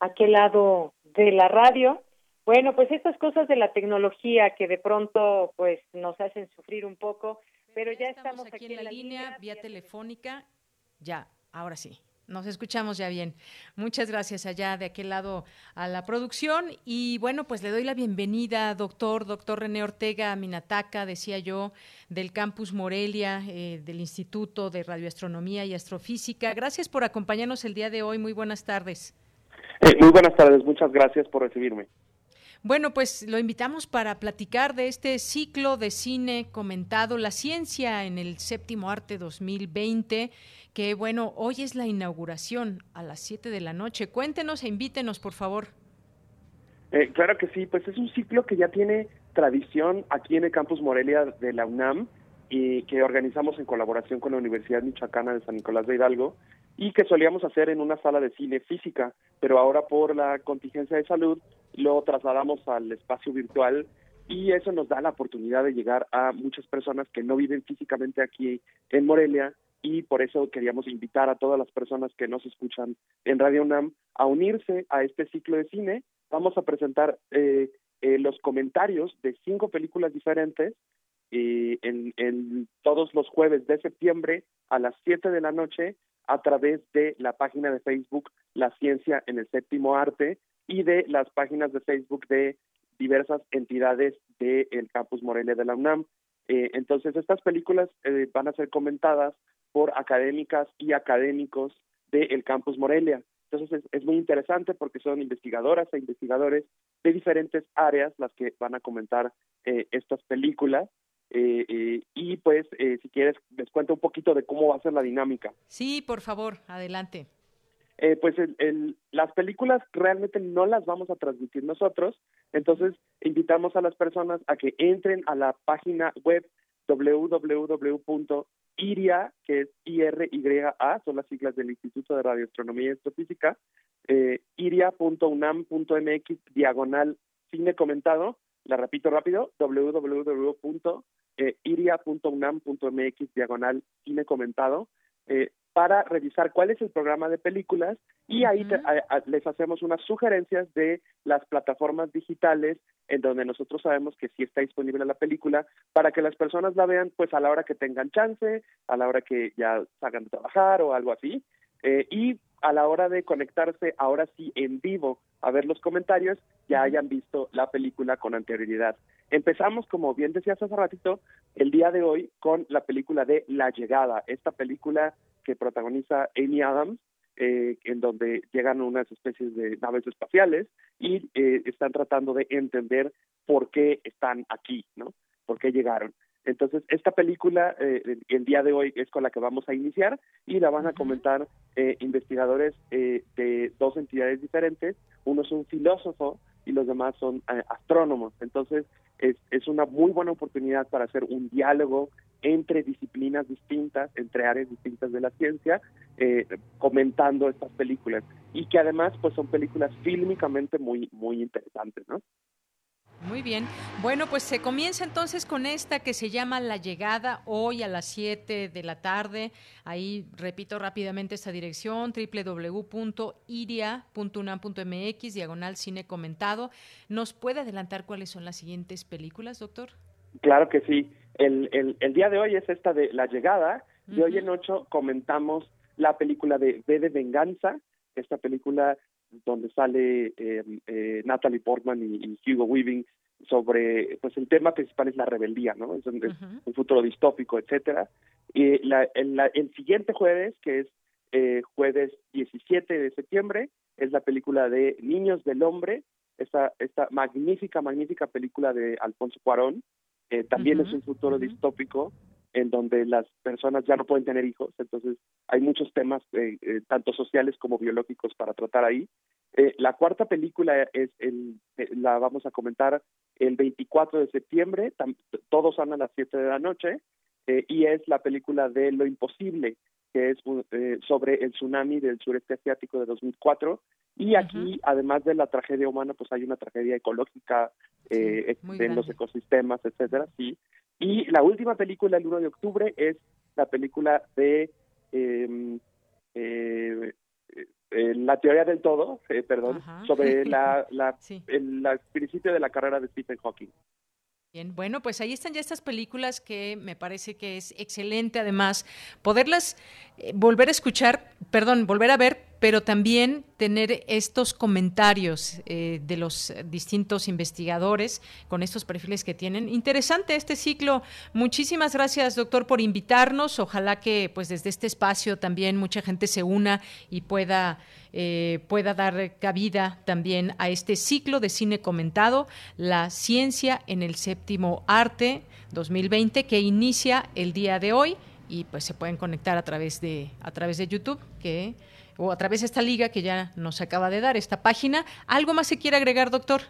S14: aquel lado de la radio. Bueno, pues estas cosas de la tecnología que de pronto pues nos hacen sufrir un poco, pero ya estamos,
S1: aquí, en la, línea, vía telefónica. Ya, ahora sí. Nos escuchamos ya bien. Muchas gracias allá de aquel lado a la producción. Y bueno, pues le doy la bienvenida, doctor, doctor René Ortega Minataca, decía yo, del Campus Morelia, eh, del Instituto de Radioastronomía y Astrofísica. Gracias por acompañarnos el día de hoy. Muy buenas tardes.
S15: Eh, muy buenas tardes, muchas gracias por recibirme.
S1: Bueno, pues lo invitamos para platicar de este ciclo de cine comentado, La Ciencia en el Séptimo Arte 2020, que bueno, hoy es la inauguración a las 7 de la noche. Cuéntenos e invítenos, por favor.
S15: Eh, claro que sí, pues es un ciclo que ya tiene tradición aquí en el Campus Morelia de la UNAM y que organizamos en colaboración con la Universidad Michoacana de San Nicolás de Hidalgo y que solíamos hacer en una sala de cine física, pero ahora por la contingencia de salud lo trasladamos al espacio virtual y eso nos da la oportunidad de llegar a muchas personas que no viven físicamente aquí en Morelia y por eso queríamos invitar a todas las personas que nos escuchan en Radio UNAM a unirse a este ciclo de cine. Vamos a presentar eh, eh, los comentarios de cinco películas diferentes eh, en, en todos los jueves de septiembre a las 7 de la noche a través de la página de Facebook La Ciencia en el Séptimo Arte y de las páginas de Facebook de diversas entidades del Campus Morelia de la UNAM. Eh, entonces, estas películas eh, van a ser comentadas por académicas y académicos del Campus Morelia. Entonces, es, muy interesante porque son investigadoras e investigadores de diferentes áreas las que van a comentar eh, estas películas eh, eh, y pues, eh, si quieres, les cuento un poquito de cómo va a ser la dinámica.
S1: Sí, por favor, adelante.
S15: pues el, las películas realmente no las vamos a transmitir nosotros, entonces invitamos a las personas a que entren a la página web www.iria, que es I-R-Y-A, son las siglas del Instituto de Radioastronomía y Astrofísica, eh, iria.unam.mx, diagonal cine comentado, la repito rápido, www.iria.unam.mx diagonal cine comentado, eh, para revisar cuál es el programa de películas y ahí les hacemos unas sugerencias de las plataformas digitales en donde nosotros sabemos que sí está disponible la película para que las personas la vean pues a la hora que tengan chance, a la hora que ya salgan de trabajar o algo así. Eh, y a la hora de conectarse ahora sí en vivo a ver los comentarios, ya hayan visto la película con anterioridad. Empezamos, como bien decías hace ratito, el día de hoy con la película de La Llegada, esta película que protagoniza Amy Adams, eh, en donde llegan unas especies de naves espaciales y eh, están tratando de entender por qué están aquí, ¿no? ¿Por qué llegaron? Entonces, esta película, eh, el día de hoy, es con la que vamos a iniciar y la van a comentar eh, investigadores eh, de dos entidades diferentes. Uno es un filósofo y los demás son astrónomos. Entonces, es, es una muy buena oportunidad para hacer un diálogo entre disciplinas distintas, entre áreas distintas de la ciencia, comentando estas películas. Y que además, pues son películas fílmicamente muy, muy interesantes, ¿no?
S1: Muy bien. Bueno, pues se comienza entonces con esta que se llama La Llegada, hoy a las 7 de la tarde. Ahí repito rápidamente esta dirección, www.iria.unam.mx, diagonal cine comentado. ¿Nos puede adelantar cuáles son las siguientes películas, doctor?
S15: Claro que sí. El, el, día de hoy es esta de La Llegada. De hoy en ocho comentamos la película de V de Venganza, esta película donde sale eh, eh, Natalie Portman y, Hugo Weaving sobre, pues el tema principal es la rebeldía, ¿no? Es un, futuro distópico, etcétera. Y la, el, siguiente jueves, que es eh, jueves 17 de septiembre, es la película de Niños del Hombre, esta, esta magnífica, magnífica película de Alfonso Cuarón, también es un futuro distópico en donde las personas ya no pueden tener hijos, entonces hay muchos temas, eh, eh, tanto sociales como biológicos, para tratar ahí. Eh, la cuarta película es el, la vamos a comentar el 24 de septiembre, todos son a las 7 de la noche, y es la película de Lo Imposible, que es sobre el tsunami del sureste asiático de 2004. Y aquí, además de la tragedia humana, pues hay una tragedia ecológica eh, en los ecosistemas, etcétera, sí. Y la última película, el 1 de octubre, es la película de em, eh, La teoría del todo, perdón, sobre la, la el principio de la carrera de Stephen Hawking.
S1: Bien, bueno, pues ahí están ya estas películas que me parece que es excelente además poderlas eh, volver a escuchar, perdón, volver a ver, pero también tener estos comentarios eh, de los distintos investigadores con estos perfiles que tienen. Interesante este ciclo. Muchísimas gracias, doctor, por invitarnos. Ojalá que pues desde este espacio también mucha gente se una y pueda, eh, pueda dar cabida también a este ciclo de cine comentado, La ciencia en el séptimo arte 2020, que inicia el día de hoy y pues se pueden conectar a través de, a través de YouTube, que o a través de esta liga que ya nos acaba de dar, esta página. ¿Algo más se quiere agregar, doctor?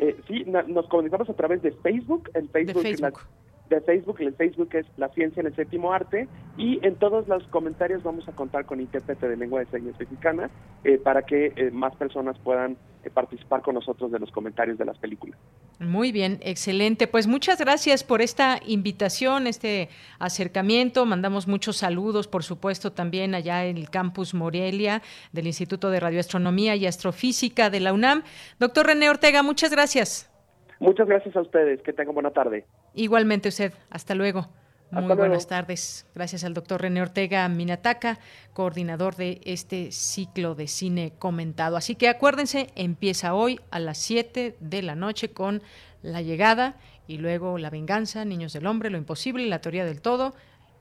S15: Eh, sí, nos comunicamos a través de Facebook, el Facebook, Facebook. De Facebook, el Facebook es La Ciencia en el Séptimo Arte, y en todos los comentarios vamos a contar con intérprete de lengua de señas mexicana eh, para que eh, más personas puedan participar con nosotros de los comentarios de las películas.
S1: Muy bien, excelente. Pues muchas gracias por esta invitación, este acercamiento. Mandamos muchos saludos, por supuesto, también allá en el campus Morelia del Instituto de Radioastronomía y Astrofísica de la UNAM. Doctor René Ortega, muchas gracias.
S15: Muchas gracias a ustedes. Que tengan buena tarde.
S1: Igualmente usted. Hasta luego. Muy buenas tardes. Gracias al doctor René Ortega Minataca, coordinador de este ciclo de cine comentado. Así que acuérdense, empieza hoy a las 7 de la noche con La llegada y luego La venganza, Niños del Hombre, Lo Imposible, La teoría del todo.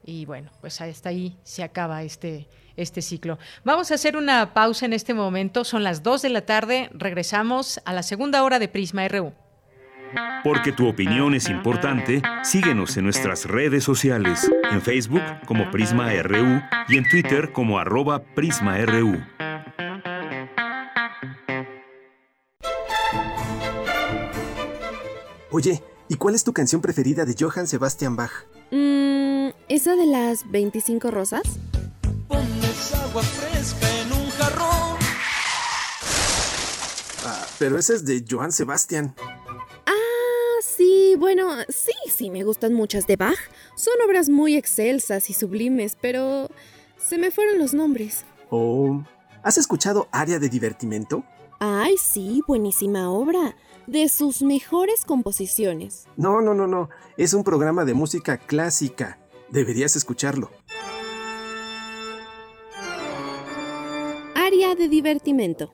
S1: Y bueno, pues hasta ahí se acaba este, este ciclo. Vamos a hacer una pausa en este momento. Son las 2 de la tarde. Regresamos a la segunda hora de Prisma RU.
S2: Porque tu opinión es importante, síguenos en nuestras redes sociales, en Facebook como Prisma RU y en Twitter como arroba PrismaRU.
S16: Oye, ¿y cuál es tu canción preferida de Johann Sebastian Bach?
S17: Mmm, ¿esa de las 25 rosas?
S18: Pones agua fresca en un jarrón.
S16: Ah, pero esa es de Johann Sebastian.
S17: Bueno, sí, sí, me gustan muchas de Bach. Son obras muy excelsas y sublimes, pero se me fueron los nombres.
S16: Oh, ¿has escuchado Área de Divertimento?
S17: Ay, sí, buenísima obra. De sus mejores composiciones.
S16: No, no, no, no. Es un programa de música clásica. Deberías escucharlo.
S17: Área de Divertimento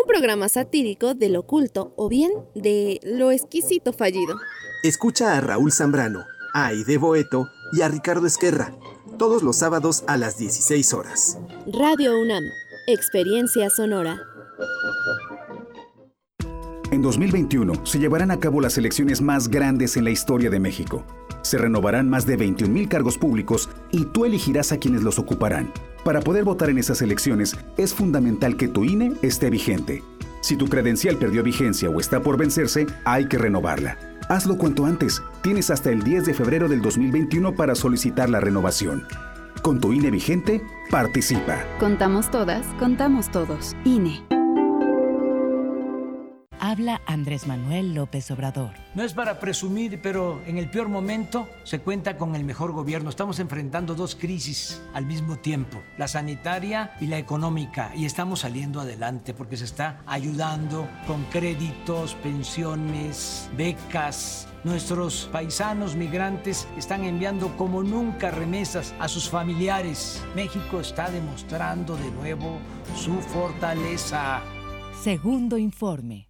S17: un programa satírico de lo oculto o bien de lo exquisito fallido.
S16: Escucha a Raúl Zambrano, a Aide Boeto y a Ricardo Esquerra, todos los sábados a las 16 horas.
S17: Radio UNAM, Experiencia Sonora.
S19: En 2021 se llevarán a cabo las elecciones más grandes en la historia de México. Se renovarán más de 21.000 cargos públicos y tú elegirás a quienes los ocuparán. Para poder votar en esas elecciones es fundamental que tu INE esté vigente. Si tu credencial perdió vigencia o está por vencerse, hay que renovarla. Hazlo cuanto antes. Tienes hasta el 10 de febrero del 2021 para solicitar la renovación. Con tu INE vigente, participa.
S20: Contamos todas, contamos todos. INE.
S21: Habla Andrés Manuel López Obrador.
S22: No es para presumir, pero en el peor momento se cuenta con el mejor gobierno. Estamos enfrentando dos crisis al mismo tiempo, la sanitaria y la económica, y estamos saliendo adelante porque se está ayudando con créditos, pensiones, becas. Nuestros paisanos migrantes están enviando como nunca remesas a sus familiares. México está demostrando de nuevo su fortaleza.
S21: Segundo informe.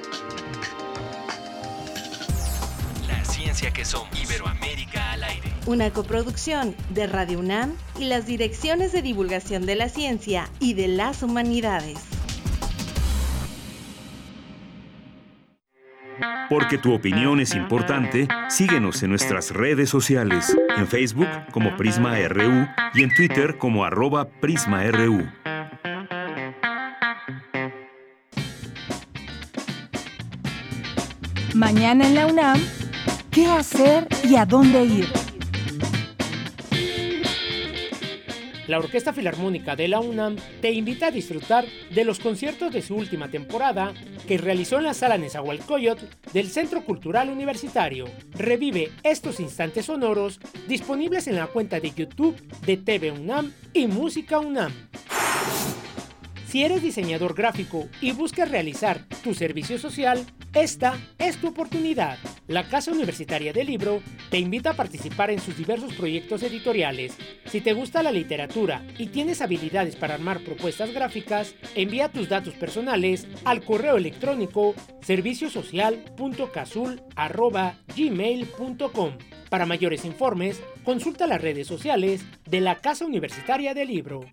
S23: ciencia que somos. Iberoamérica al aire.
S24: Una coproducción de Radio UNAM y las direcciones de divulgación de la ciencia y de las humanidades.
S2: Porque tu opinión es importante, síguenos en nuestras redes sociales, en Facebook como Prisma RU y en Twitter como arroba PrismaRU.
S3: Mañana en la UNAM, ¿qué hacer y a dónde ir?
S4: La Orquesta Filarmónica de la UNAM te invita a disfrutar de los conciertos de su última temporada que realizó en la sala Nezahualcóyotl del Centro Cultural Universitario. Revive estos instantes sonoros disponibles en la cuenta de YouTube de TV UNAM y Música UNAM. Si eres diseñador gráfico y buscas realizar tu servicio social, esta es tu oportunidad. La Casa Universitaria del Libro te invita a participar en sus diversos proyectos editoriales. Si te gusta la literatura y tienes habilidades para armar propuestas gráficas, envía tus datos personales al correo electrónico serviciosocial.casul.gmail.com. Para mayores informes, consulta las redes sociales de la Casa Universitaria del Libro.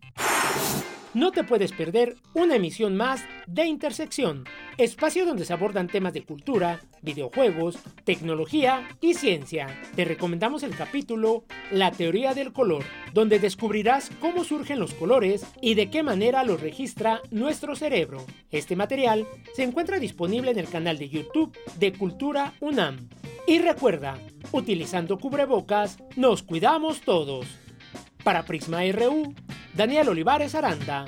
S4: No te puedes perder una emisión más de Intersección, espacio donde se abordan temas de cultura, videojuegos, tecnología y ciencia. Te recomendamos el capítulo La teoría del color, donde descubrirás cómo surgen los colores y de qué manera los registra nuestro cerebro. Este material se encuentra disponible en el canal de YouTube de Cultura UNAM. Y recuerda, utilizando cubrebocas, nos cuidamos todos. Para Prisma RU, Daniel Olivares Aranda.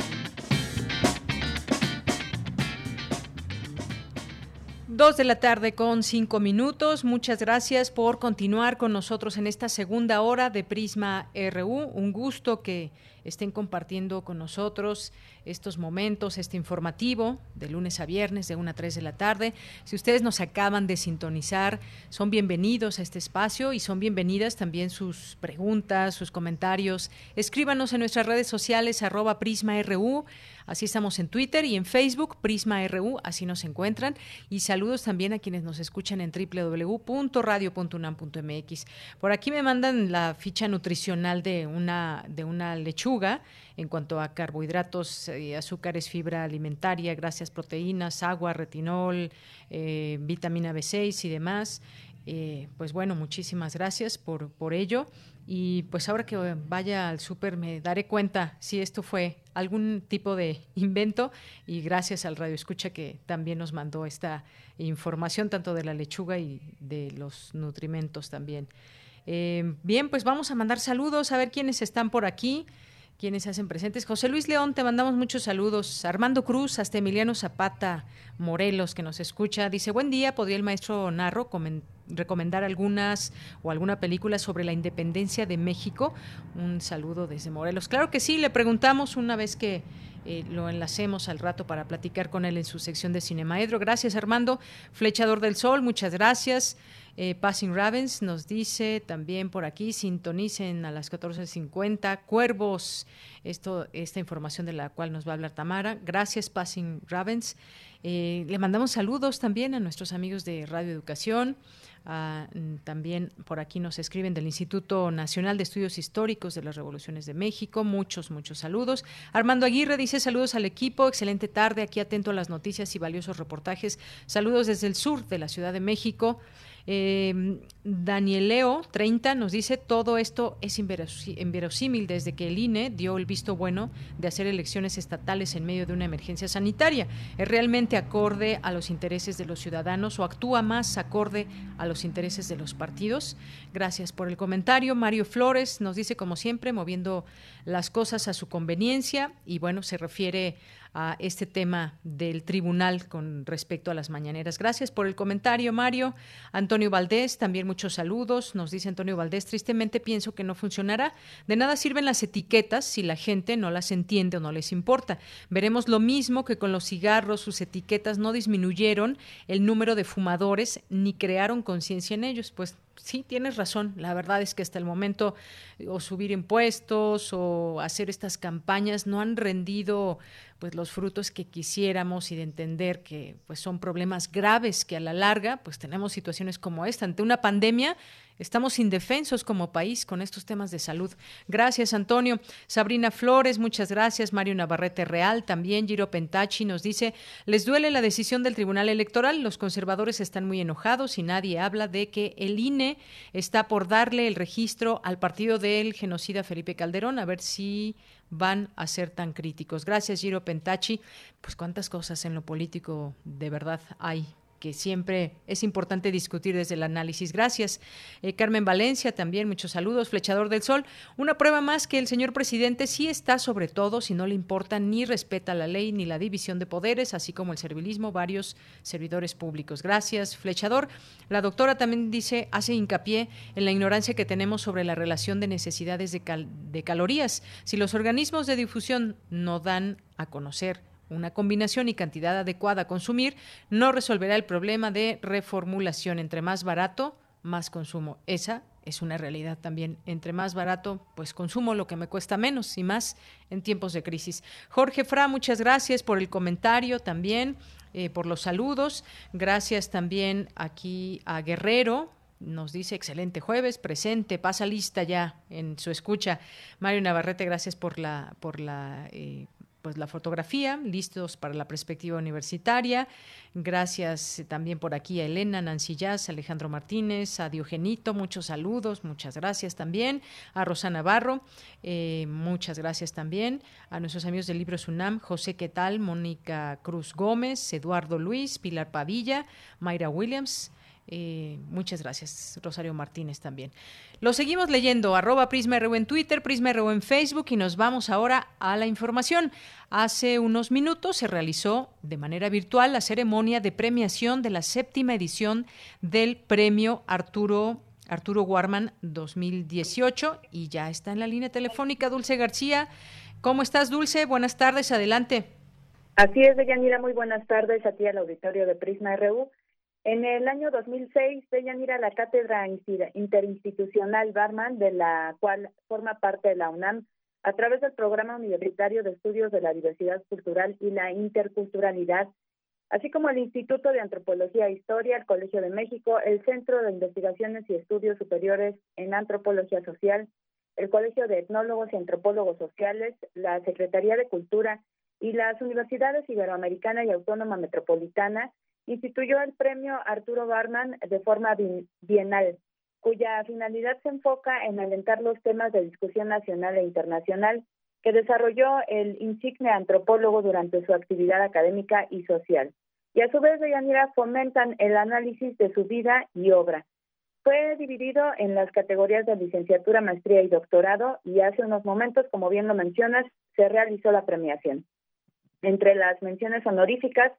S1: Dos de la tarde con cinco minutos. Muchas gracias por continuar con nosotros en esta segunda hora de Prisma RU. Un gusto que estén compartiendo con nosotros estos momentos, este informativo de lunes a viernes de 1 a 3 de la tarde. Si ustedes nos acaban de sintonizar, son bienvenidos a este espacio y son bienvenidas también sus preguntas, sus comentarios. Escríbanos en nuestras redes sociales arroba PrismaRU. Así estamos en Twitter y en Facebook, Prisma RU, así nos encuentran. Y saludos también a quienes nos escuchan en www.radio.unam.mx. Por aquí me mandan la ficha nutricional de una, de una lechuga en cuanto a carbohidratos, y azúcares, fibra alimentaria, grasas, proteínas, agua, retinol, eh, vitamina B6 y demás. Eh, pues bueno, muchísimas gracias por, por ello. Y pues ahora que vaya al súper me daré cuenta si esto fue algún tipo de invento y gracias al Radio Escucha que también nos mandó esta información tanto de la lechuga y de los nutrimentos también. Eh, bien, pues vamos a mandar saludos a ver quiénes están por aquí quienes hacen presentes. José Luis León, te mandamos muchos saludos. Armando Cruz, hasta Emiliano Zapata, Morelos, que nos escucha. Dice, buen día, ¿podría el maestro Narro recomendar algunas o alguna película sobre la independencia de México? Un saludo desde Morelos. Claro que sí, le preguntamos una vez que eh, lo enlacemos al rato para platicar con él en su sección de Cinemaedro. Gracias, Armando. Flechador del Sol, muchas gracias. Eh, Passing Ravens nos dice también por aquí, sintonicen a las 14.50. Cuervos, esto, esta información de la cual nos va a hablar Tamara. Gracias, Passing Ravens. Eh, le mandamos saludos también a nuestros amigos de Radio Educación. Ah, mm, también por aquí nos escriben del Instituto Nacional de Estudios Históricos de las Revoluciones de México. Muchos, muchos saludos. Armando Aguirre dice saludos al equipo. Excelente tarde. Aquí atento a las noticias y valiosos reportajes. Saludos desde el sur de la Ciudad de México. Eh, Danieleo 30 nos dice todo esto es inverosímil desde que el INE dio el visto bueno de hacer elecciones estatales en medio de una emergencia sanitaria. ¿Es realmente acorde a los intereses de los ciudadanos o actúa más acorde a los intereses de los partidos? Gracias por el comentario. Mario Flores nos dice como siempre moviendo las cosas a su conveniencia y bueno, se refiere este tema del tribunal con respecto a las mañaneras. Gracias por el comentario, Mario. Antonio Valdés, también muchos saludos. Nos dice Antonio Valdés, tristemente pienso que no funcionará. De nada sirven las etiquetas si la gente no las entiende o no les importa. Veremos lo mismo que con los cigarros, sus etiquetas no disminuyeron el número de fumadores ni crearon conciencia en ellos. Pues sí, tienes razón. La verdad es que hasta el momento o subir impuestos o hacer estas campañas no han rendido pues los frutos que quisiéramos y de entender que pues son problemas graves que a la larga pues tenemos situaciones como esta ante una pandemia Estamos indefensos como país con estos temas de salud. Gracias, Antonio. Sabrina Flores, muchas gracias. Mario Navarrete Real, también Giro Pentachi nos dice, les duele la decisión del Tribunal Electoral. Los conservadores están muy enojados y nadie habla de que el INE está por darle el registro al partido del genocida Felipe Calderón. A ver si van a ser tan críticos. Gracias, Giro Pentachi. Pues cuántas cosas en lo político de verdad hay que siempre es importante discutir desde el análisis. Gracias. Eh, Carmen Valencia, también muchos saludos. Flechador del Sol, una prueba más que el señor presidente sí está sobre todo, si no le importa ni respeta la ley ni la división de poderes, así como el servilismo, varios servidores públicos. Gracias, Flechador. La doctora también dice, hace hincapié en la ignorancia que tenemos sobre la relación de necesidades de, de calorías. Si los organismos de difusión no dan a conocer una combinación y cantidad adecuada a consumir no resolverá el problema de reformulación. Entre más barato, más consumo. Esa es una realidad también. Entre más barato, pues consumo lo que me cuesta menos y más en tiempos de crisis. Jorge Fra, muchas gracias por el comentario también, eh, por los saludos. Gracias también aquí a Guerrero, nos dice excelente jueves, presente, pasa lista ya en su escucha. Mario Navarrete, gracias por la, por la eh, pues la fotografía, listos para la perspectiva universitaria. Gracias también por aquí a Elena, Nancy Jazz, Alejandro Martínez, a Diogenito, muchos saludos, muchas gracias también, a Rosana Navarro, eh, muchas gracias también, a nuestros amigos del libro Sunam, José Quetal, Mónica Cruz Gómez, Eduardo Luis, Pilar Padilla, Mayra Williams, eh, muchas gracias, Rosario Martínez también. Lo seguimos leyendo, arroba PrismaRU en Twitter, PrismaRU en Facebook y nos vamos ahora a la información. Hace unos minutos se realizó de manera virtual la ceremonia de premiación de la séptima edición del premio Arturo Arturo Warman 2018 y ya está en la línea telefónica Dulce García. ¿Cómo estás, Dulce? Buenas tardes, adelante.
S25: Así es, Deyanira, muy buenas tardes a ti al auditorio de Prisma RU. En el año 2006, ir a la Cátedra Interinstitucional Barman, de la cual forma parte de la UNAM, a través del Programa Universitario de Estudios de la Diversidad Cultural y la Interculturalidad, así como el Instituto de Antropología e Historia, el Colegio de México, el Centro de Investigaciones y Estudios Superiores en Antropología Social, el Colegio de Etnólogos y Antropólogos Sociales, la Secretaría de Cultura y las Universidades Iberoamericana y Autónoma Metropolitana instituyó el premio Arturo Barman de forma bienal, cuya finalidad se enfoca en alentar los temas de discusión nacional e internacional que desarrolló el insigne antropólogo durante su actividad académica y social. Y a su vez, Deyanira, fomentan el análisis de su vida y obra. Fue dividido en las categorías de licenciatura, maestría y doctorado y hace unos momentos, como bien lo mencionas, se realizó la premiación. Entre las menciones honoríficas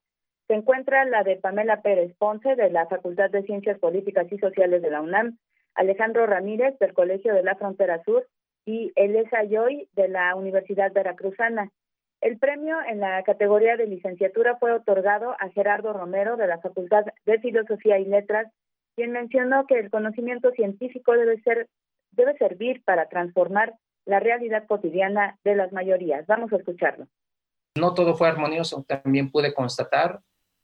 S25: se encuentra la de Pamela Pérez Ponce, de la Facultad de Ciencias Políticas y Sociales de la UNAM, Alejandro Ramírez, del Colegio de la Frontera Sur, y Elisa Yoy, de la Universidad Veracruzana. El premio en la categoría de licenciatura fue otorgado a Gerardo Romero, de la Facultad de Filosofía y Letras, quien mencionó que el conocimiento científico debe ser debe servir para transformar la realidad cotidiana de las mayorías. Vamos a escucharlo.
S26: No todo fue armonioso, también pude constatar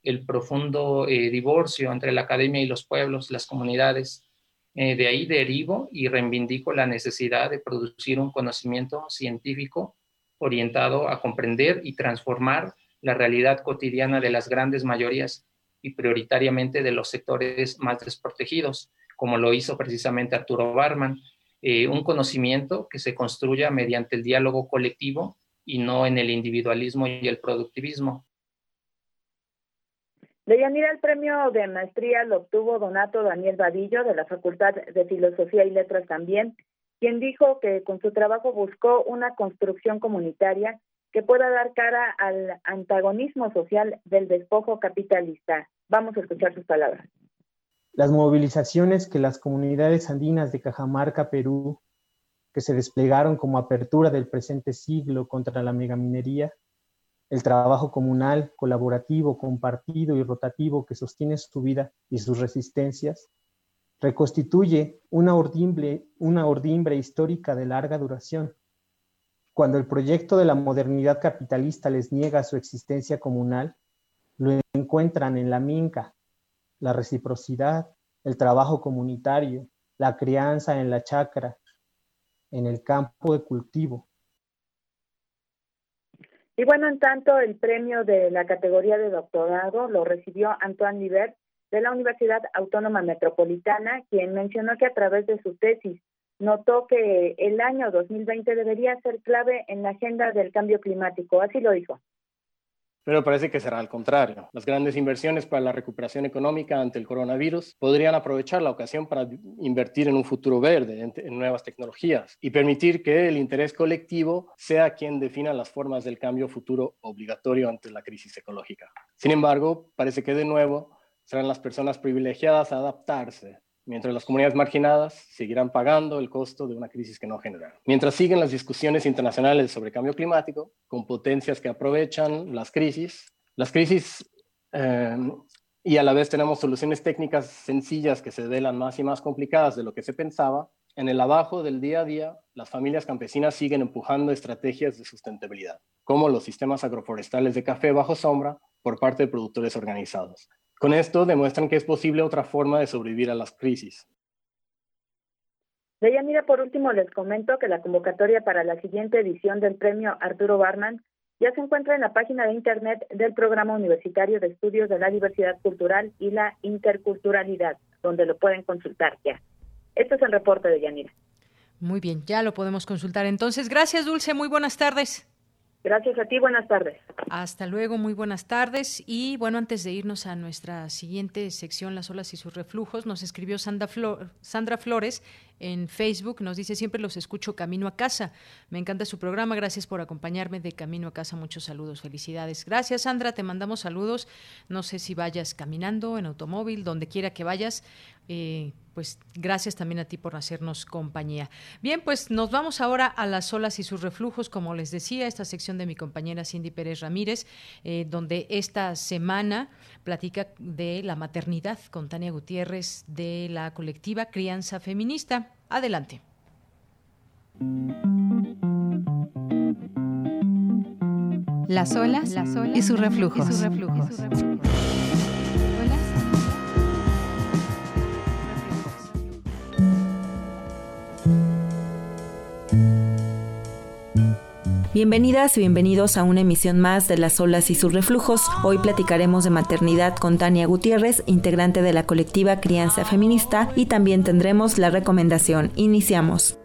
S26: el profundo eh, divorcio entre la academia y los pueblos, las comunidades. Eh, de ahí derivo y reivindico la necesidad de producir un conocimiento científico orientado a comprender y transformar la realidad cotidiana de las grandes mayorías, y prioritariamente de los sectores más desprotegidos, como lo hizo precisamente Arturo Barman, eh, un conocimiento que se construya mediante el diálogo colectivo y no en el individualismo y el productivismo.
S25: De Yanira, el premio de maestría lo obtuvo Donato Daniel Vadillo de la Facultad de Filosofía y Letras también, quien dijo que con su trabajo buscó una construcción comunitaria que pueda dar cara al antagonismo social del despojo capitalista. Vamos a escuchar sus palabras.
S27: Las movilizaciones que las comunidades andinas de Cajamarca, Perú, que se desplegaron como apertura del presente siglo contra la megaminería, el trabajo comunal, colaborativo, compartido y rotativo que sostiene su vida y sus resistencias, reconstituye una ordimbre, histórica de larga duración cuando el proyecto de la modernidad capitalista les niega su existencia comunal, lo encuentran en la minca, la reciprocidad, el trabajo comunitario, la crianza en la chacra, en el campo de cultivo.
S25: Y bueno, en tanto, el premio de la categoría de doctorado lo recibió Antoine Libert de la Universidad Autónoma Metropolitana, quien mencionó que a través de su tesis notó que el año 2020 debería ser clave en la agenda del cambio climático. Así lo dijo.
S28: Pero parece que será al contrario. Las grandes inversiones para la recuperación económica ante el coronavirus podrían aprovechar la ocasión para invertir en un futuro verde, en, nuevas tecnologías y permitir que el interés colectivo sea quien defina las formas del cambio futuro obligatorio ante la crisis ecológica. Sin embargo, parece que de nuevo serán las personas privilegiadas a adaptarse mientras las comunidades marginadas seguirán pagando el costo de una crisis que no generaron. Mientras siguen las discusiones internacionales sobre cambio climático, con potencias que aprovechan las crisis, las crisis eh, y a la vez tenemos soluciones técnicas sencillas que se delan más y más complicadas de lo que se pensaba, en el abajo del día a día, las familias campesinas siguen empujando estrategias de sustentabilidad, como los sistemas agroforestales de café bajo sombra por parte de productores organizados, con esto demuestran que es posible otra forma de sobrevivir a las crisis.
S25: Deyanira, por último, les comento que la convocatoria para la siguiente edición del premio Arturo Barman ya se encuentra en la página de internet del Programa Universitario de Estudios de la Diversidad Cultural y la Interculturalidad, donde lo pueden consultar ya. Este es el reporte de Yanira.
S1: Muy bien, ya lo podemos consultar. Entonces, gracias, Dulce. Muy buenas tardes.
S25: Gracias a ti, buenas tardes.
S1: Hasta luego, muy buenas tardes. Y bueno, antes de irnos a nuestra siguiente sección, las olas y sus reflujos, nos escribió Sandra, Sandra Flores en Facebook. Nos dice, siempre los escucho camino a casa. Me encanta su programa. Gracias por acompañarme de camino a casa. Muchos saludos, felicidades. Gracias, Sandra. Te mandamos saludos. No sé si vayas caminando, en automóvil, donde quiera que vayas. Eh, pues gracias también a ti por hacernos compañía. Bien, pues nos vamos ahora a las olas y sus reflujos, como les decía, esta sección de mi compañera Cindy Pérez Ramírez, eh, donde esta semana platica de la maternidad con Tania Gutiérrez de la colectiva Crianza Feminista. Adelante.
S21: Las olas, y sus reflujos. Y sus reflujos.
S29: Bienvenidas y bienvenidos a una emisión más de Las olas y sus reflujos. Hoy platicaremos de maternidad con Tania Gutiérrez, integrante de la colectiva Crianza Feminista, y también tendremos la recomendación. Iniciamos.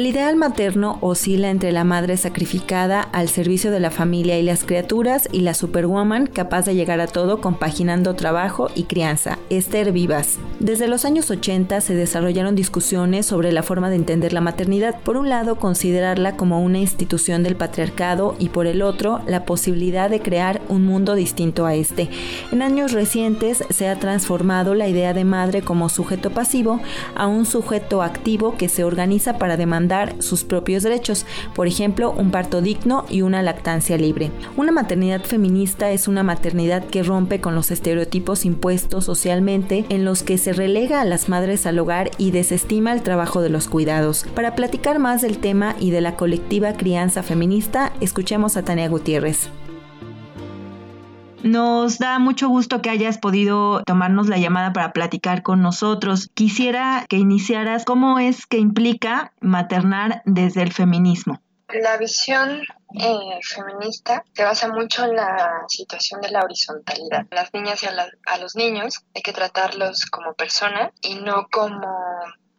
S29: El ideal materno oscila entre la madre sacrificada al servicio de la familia y las criaturas y la superwoman capaz de llegar a todo compaginando trabajo y crianza, Esther Vivas. Desde los años 80 se desarrollaron discusiones sobre la forma de entender la maternidad. Por un lado, considerarla como una institución del patriarcado y por el otro, la posibilidad de crear un mundo distinto a este. En años recientes se ha transformado la idea de madre como sujeto pasivo a un sujeto activo que se organiza para demandar sus propios derechos, por ejemplo, un parto digno y una lactancia libre. Una maternidad feminista es una maternidad que rompe con los estereotipos impuestos socialmente en los que se relega a las madres al hogar y desestima el trabajo de los cuidados. Para platicar más del tema y de la colectiva crianza feminista, escuchemos a Tania Gutiérrez.
S30: Nos da mucho gusto que hayas podido tomarnos la llamada para platicar con nosotros. Quisiera que iniciaras cómo es que implica maternar desde el feminismo.
S31: La visión eh, feminista se basa mucho en la situación de la horizontalidad. Las niñas y a los niños hay que tratarlos como personas y no como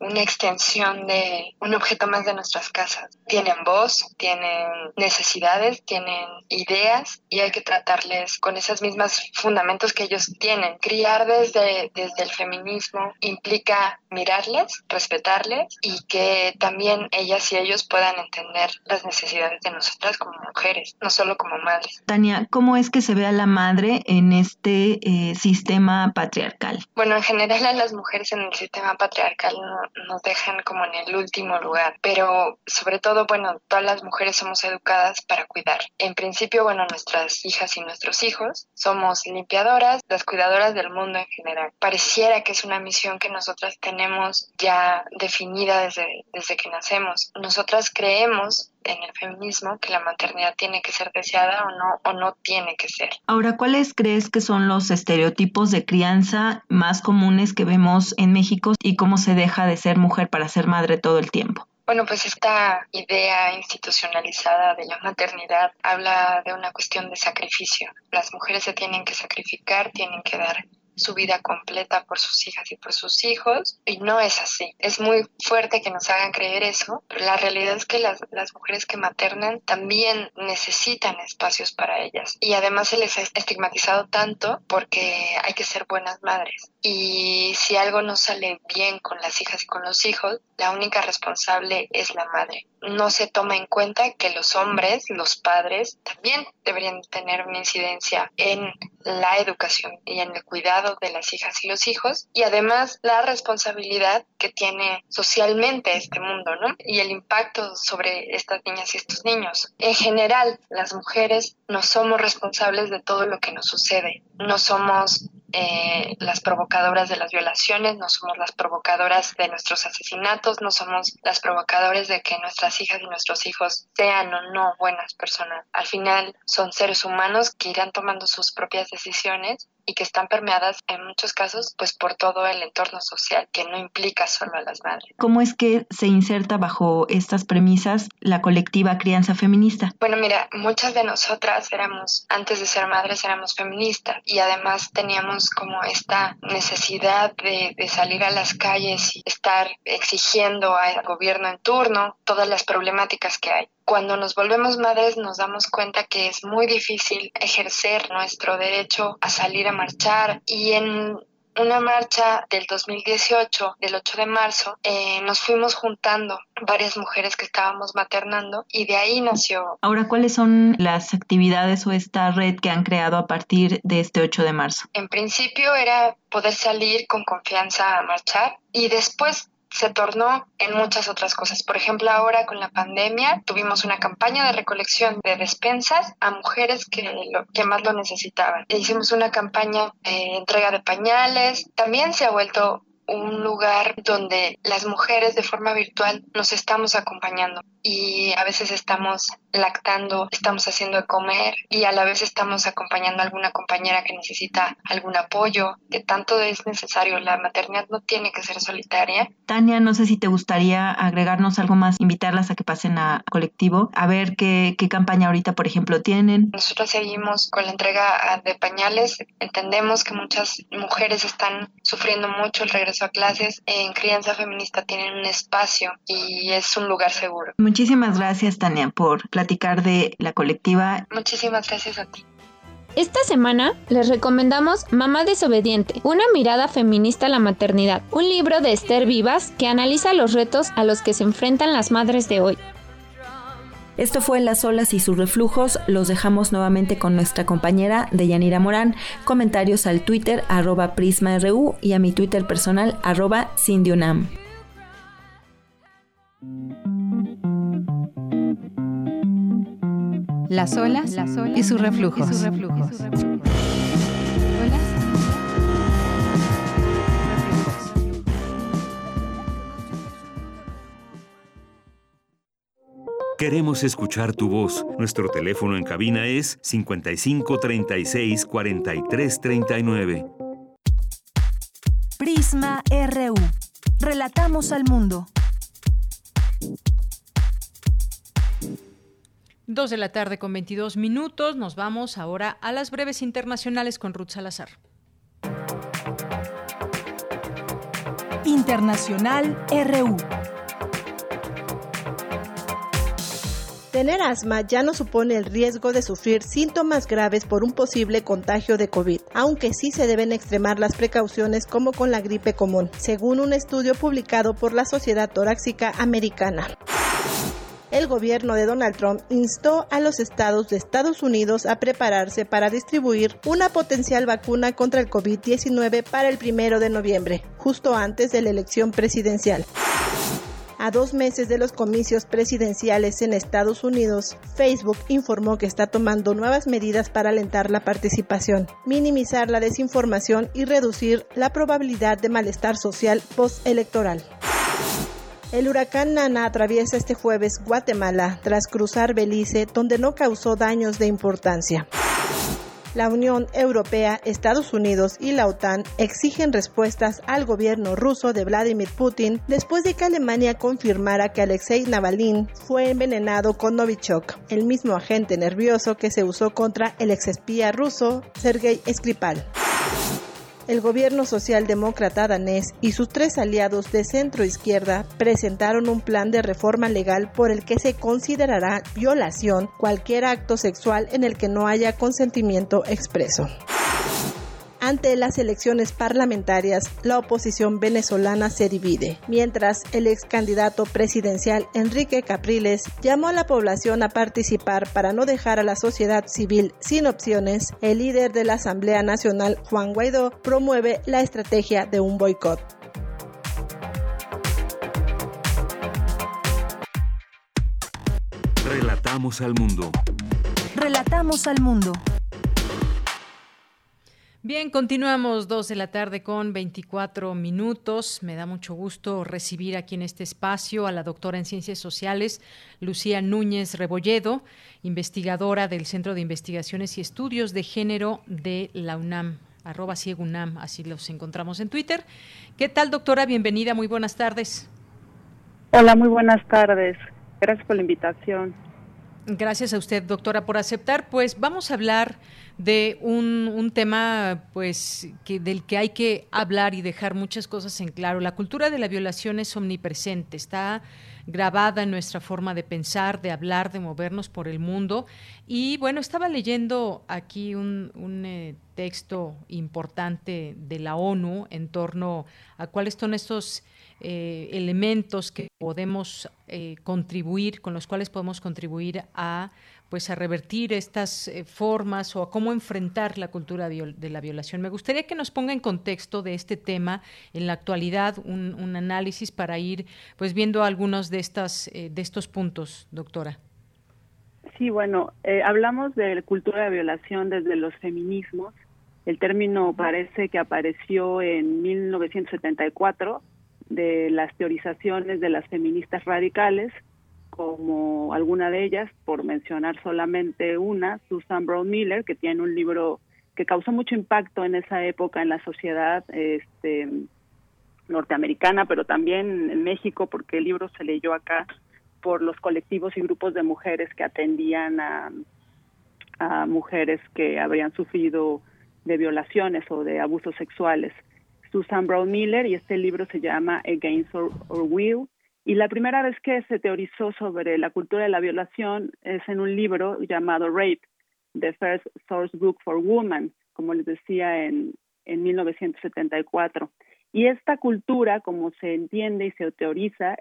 S31: una extensión de un objeto más de nuestras casas. Tienen voz, tienen necesidades, tienen ideas y hay que tratarles con esos mismos fundamentos que ellos tienen. Criar desde, desde el feminismo implica mirarles, respetarles y que también ellas y ellos puedan entender las necesidades de nosotras como mujeres, no solo como madres.
S30: Tania, ¿cómo es que se ve a la madre en este eh, sistema patriarcal?
S31: Bueno, en general a las mujeres en el sistema patriarcal no, nos dejan como en el último lugar. Pero sobre todo, bueno, todas las mujeres somos educadas para cuidar. En principio, bueno, nuestras hijas y nuestros hijos somos limpiadoras, las cuidadoras del mundo en general. Pareciera que es una misión que nosotras tenemos ya definida desde, desde que nacemos. Nosotras creemos en el feminismo que la maternidad tiene que ser deseada o no o no tiene que ser.
S30: Ahora, ¿cuáles crees que son los estereotipos de crianza más comunes que vemos en México y cómo se deja de ser mujer para ser madre todo el tiempo?
S31: Bueno, pues esta idea institucionalizada de la maternidad habla de una cuestión de sacrificio. Las mujeres se tienen que sacrificar, tienen que dar su vida completa por sus hijas y por sus hijos y no es así. Es muy fuerte que nos hagan creer eso, pero la realidad es que las, las mujeres que maternan también necesitan espacios para ellas y además se les ha estigmatizado tanto porque hay que ser buenas madres y si algo no sale bien con las hijas y con los hijos, la única responsable es la madre. No se toma en cuenta que los hombres, los padres, también deberían tener una incidencia en la educación y en el cuidado de las hijas y los hijos y además la responsabilidad que tiene socialmente este mundo, ¿no? Y el impacto sobre estas niñas y estos niños. En general, las mujeres no somos responsables de todo lo que nos sucede. No somos eh, las provocadoras de las violaciones, no somos las provocadoras de nuestros asesinatos, no somos las provocadoras de que nuestras hijas y nuestros hijos sean o no buenas personas. Al final son seres humanos que irán tomando sus propias decisiones y que están permeadas en muchos casos pues por todo el entorno social que no implica solo a las madres.
S30: ¿Cómo es que se inserta bajo estas premisas la colectiva crianza feminista?
S31: Bueno, mira, muchas de nosotras éramos antes de ser madres éramos feministas y además teníamos como esta necesidad de, de salir a las calles y estar exigiendo al gobierno en turno todas las problemáticas que hay cuando nos volvemos madres nos damos cuenta que es muy difícil ejercer nuestro derecho a salir a marchar y en una marcha del 2018, del 8 de marzo, eh, nos fuimos juntando varias mujeres que estábamos maternando y de ahí nació.
S30: Ahora, ¿cuáles son las actividades o esta red que han creado a partir de este 8 de marzo?
S31: En principio era poder salir con confianza a marchar y después se tornó en muchas otras cosas. Por ejemplo, ahora con la pandemia tuvimos una campaña de recolección de despensas a mujeres que, lo, que más lo necesitaban. Hicimos una campaña de entrega de pañales. También se ha vuelto un lugar donde las mujeres de forma virtual nos estamos acompañando y a veces estamos lactando, estamos haciendo de comer y a la vez estamos acompañando a alguna compañera que necesita algún apoyo, que tanto es necesario. La maternidad no tiene que ser solitaria.
S30: Tania, no sé si te gustaría agregarnos algo más, invitarlas a que pasen a colectivo, a ver qué, qué campaña ahorita, por ejemplo, tienen.
S31: Nosotros seguimos con la entrega de pañales. Entendemos que muchas mujeres están sufriendo mucho el regreso a clases. En Crianza Feminista tienen un espacio y es un lugar seguro.
S30: Muchísimas gracias, Tania, por platicar de la colectiva.
S31: Muchísimas gracias a ti.
S32: Esta semana les recomendamos Mamá Desobediente, una mirada feminista a la maternidad, un libro de Esther Vivas que analiza los retos a los que se enfrentan las madres de hoy.
S29: Esto fue Las olas y sus reflujos. Los dejamos nuevamente con nuestra compañera Deyanira Morán. Comentarios al Twitter arroba PrismaRU y a mi Twitter personal arroba Cindyunam.
S21: Las olas, y sus reflujos.
S2: Queremos escuchar tu voz. Nuestro teléfono en cabina es 55 36 43 39.
S3: Prisma RU. Relatamos al mundo.
S1: Dos de la tarde con 22 minutos. Nos vamos ahora a las breves internacionales con Ruth Salazar.
S3: Internacional RU.
S33: Tener asma ya no supone el riesgo de sufrir síntomas graves por un posible contagio de COVID, aunque sí se deben extremar las precauciones como con la gripe común, según un estudio publicado por la Sociedad Torácica Americana el gobierno de Donald Trump instó a los estados de Estados Unidos a prepararse para distribuir una potencial vacuna contra el COVID-19 para el primero de noviembre, justo antes de la elección presidencial. A dos meses de los comicios presidenciales en Estados Unidos, Facebook informó que está tomando nuevas medidas para alentar la participación, minimizar la desinformación y reducir la probabilidad de malestar social postelectoral. El huracán Nana atraviesa este jueves Guatemala tras cruzar Belice, donde no causó daños de importancia. La Unión Europea, Estados Unidos y la OTAN exigen respuestas al gobierno ruso de Vladimir Putin después de que Alemania confirmara que Alexei Navalny fue envenenado con Novichok, el mismo agente nervioso que se usó contra el exespía ruso Sergei Skripal el gobierno socialdemócrata danés y sus tres aliados de centro izquierda presentaron un plan de reforma legal por el que se considerará violación cualquier acto sexual en el que no haya consentimiento expreso. Ante las elecciones parlamentarias, la oposición venezolana se divide, mientras el ex candidato presidencial Enrique Capriles llamó a la población a participar para no dejar a la sociedad civil sin opciones, el líder de la Asamblea Nacional, Juan Guaidó, promueve la estrategia de un boicot.
S2: Relatamos al mundo.
S3: Relatamos al mundo.
S1: Bien, continuamos dos de la tarde con 24 minutos. Me da mucho gusto recibir aquí en este espacio a la doctora en Ciencias Sociales, Lucía Núñez Rebolledo, investigadora del Centro de Investigaciones y Estudios de Género de la UNAM arroba ciegunam, así los encontramos en Twitter. ¿Qué tal, doctora? Bienvenida, muy buenas tardes.
S34: Hola, muy buenas tardes. Gracias por la invitación.
S1: Gracias a usted, doctora, por aceptar. Pues vamos a hablar de un, tema pues que del que hay que hablar y dejar muchas cosas en claro. La cultura de la violación es omnipresente, está grabada en nuestra forma de pensar, de hablar, de movernos por el mundo. Y bueno, estaba leyendo aquí un, un eh, texto importante de la ONU en torno a cuáles son estos eh, elementos que podemos eh, contribuir, con los cuales podemos contribuir a pues a revertir estas eh, formas o a cómo enfrentar la cultura de la violación. Me gustaría que nos ponga en contexto de este tema en la actualidad un, análisis para ir pues viendo algunos de estas de estos puntos, doctora.
S34: Sí, bueno, hablamos de cultura de violación desde los feminismos. El término parece que apareció en 1974 de las teorizaciones de las feministas radicales, como alguna de ellas, por mencionar solamente una, Susan Brown Miller, que tiene un libro que causó mucho impacto en esa época en la sociedad este, norteamericana, pero también en México, porque el libro se leyó acá por los colectivos y grupos de mujeres que atendían a, a mujeres que habrían sufrido de violaciones o de abusos sexuales. Susan Brown Miller y este libro se llama Against Our, Will. Y la primera vez que se teorizó sobre la cultura de la violación es en un libro llamado Rape, The First Source Book for Women, como les decía en, en 1974. Y esta cultura, como se entiende y se teoriza,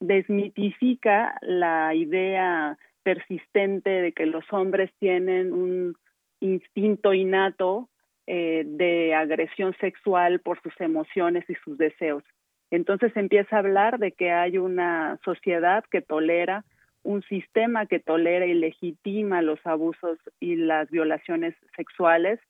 S34: desmitifica la idea persistente de que los hombres tienen un instinto innato eh, de agresión sexual por sus emociones y sus deseos. Entonces empieza a hablar de que hay una sociedad que tolera, un sistema que tolera y legitima los abusos y las violaciones sexuales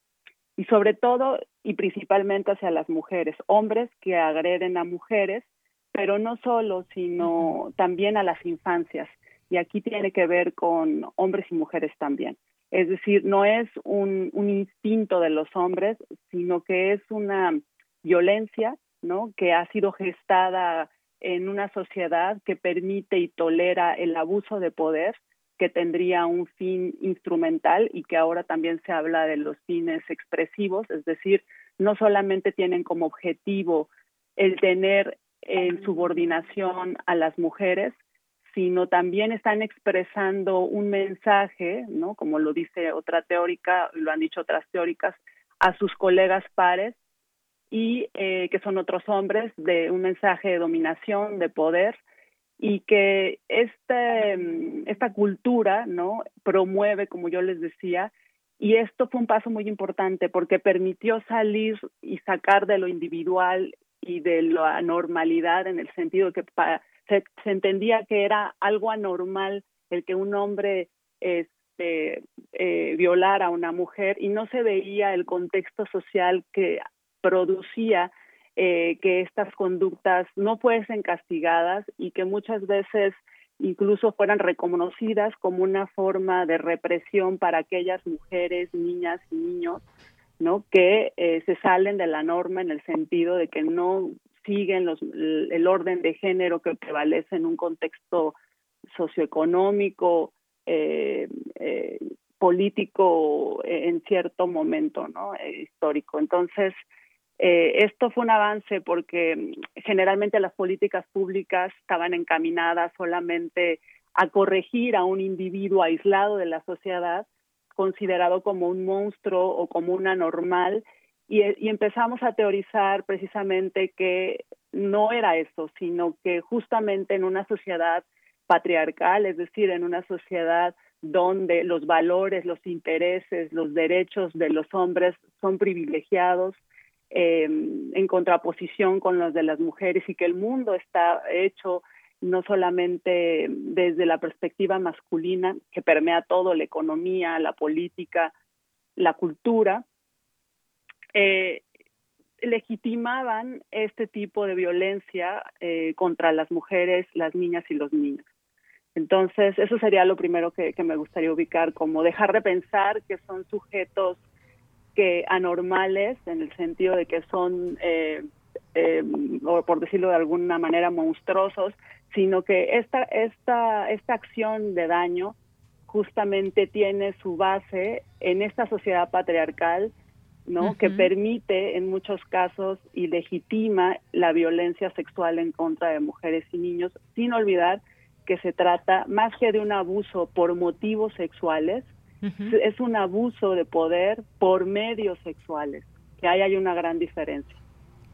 S34: y sobre todo y principalmente hacia las mujeres, hombres que agreden a mujeres, pero no solo, sino también a las infancias. Y aquí tiene que ver con hombres y mujeres también. Es decir, no es un, instinto de los hombres, sino que es una violencia, ¿no? Que ha sido gestada en una sociedad que permite y tolera el abuso de poder, que tendría un fin instrumental y que ahora también se habla de los fines expresivos, es decir, no solamente tienen como objetivo el tener en subordinación a las mujeres, sino también están expresando un mensaje, ¿no? Como lo dice otra teórica, lo han dicho otras teóricas, a sus colegas pares y eh, que son otros hombres de un mensaje de dominación, de poder y que este, esta cultura, ¿no? Promueve, como yo les decía, y esto fue un paso muy importante porque permitió salir y sacar de lo individual y de la anormalidad en el sentido que se, entendía que era algo anormal el que un hombre este, eh, violara a una mujer y no se veía el contexto social que producía eh, que estas conductas no fuesen castigadas y que muchas veces incluso fueran reconocidas como una forma de represión para aquellas mujeres, niñas y niños ¿no? que eh, se salen de la norma en el sentido de que no siguen los, el orden de género que prevalece en un contexto socioeconómico, eh, eh, político en cierto momento ¿no? histórico. Entonces, esto fue un avance porque generalmente las políticas públicas estaban encaminadas solamente a corregir a un individuo aislado de la sociedad considerado como un monstruo o como una normal y, empezamos a teorizar precisamente que no era eso, sino que justamente en una sociedad patriarcal, es decir, en una sociedad donde los valores, los intereses, los derechos de los hombres son privilegiados eh, en contraposición con los de las mujeres y que el mundo está hecho no solamente desde la perspectiva masculina, que permea todo, la economía, la política, la cultura, eh, legitimaban este tipo de violencia eh, contra las mujeres, las niñas y los niños. Entonces, eso sería lo primero que, me gustaría ubicar, como dejar de pensar que son sujetos que anormales, en el sentido de que son, eh, o por decirlo de alguna manera, monstruosos, sino que esta, esta, esta acción de daño justamente tiene su base en esta sociedad patriarcal, ¿no? Que permite en muchos casos y legitima la violencia sexual en contra de mujeres y niños, sin olvidar que se trata más que de un abuso por motivos sexuales, es un abuso de poder por medios sexuales, que ahí hay una gran diferencia.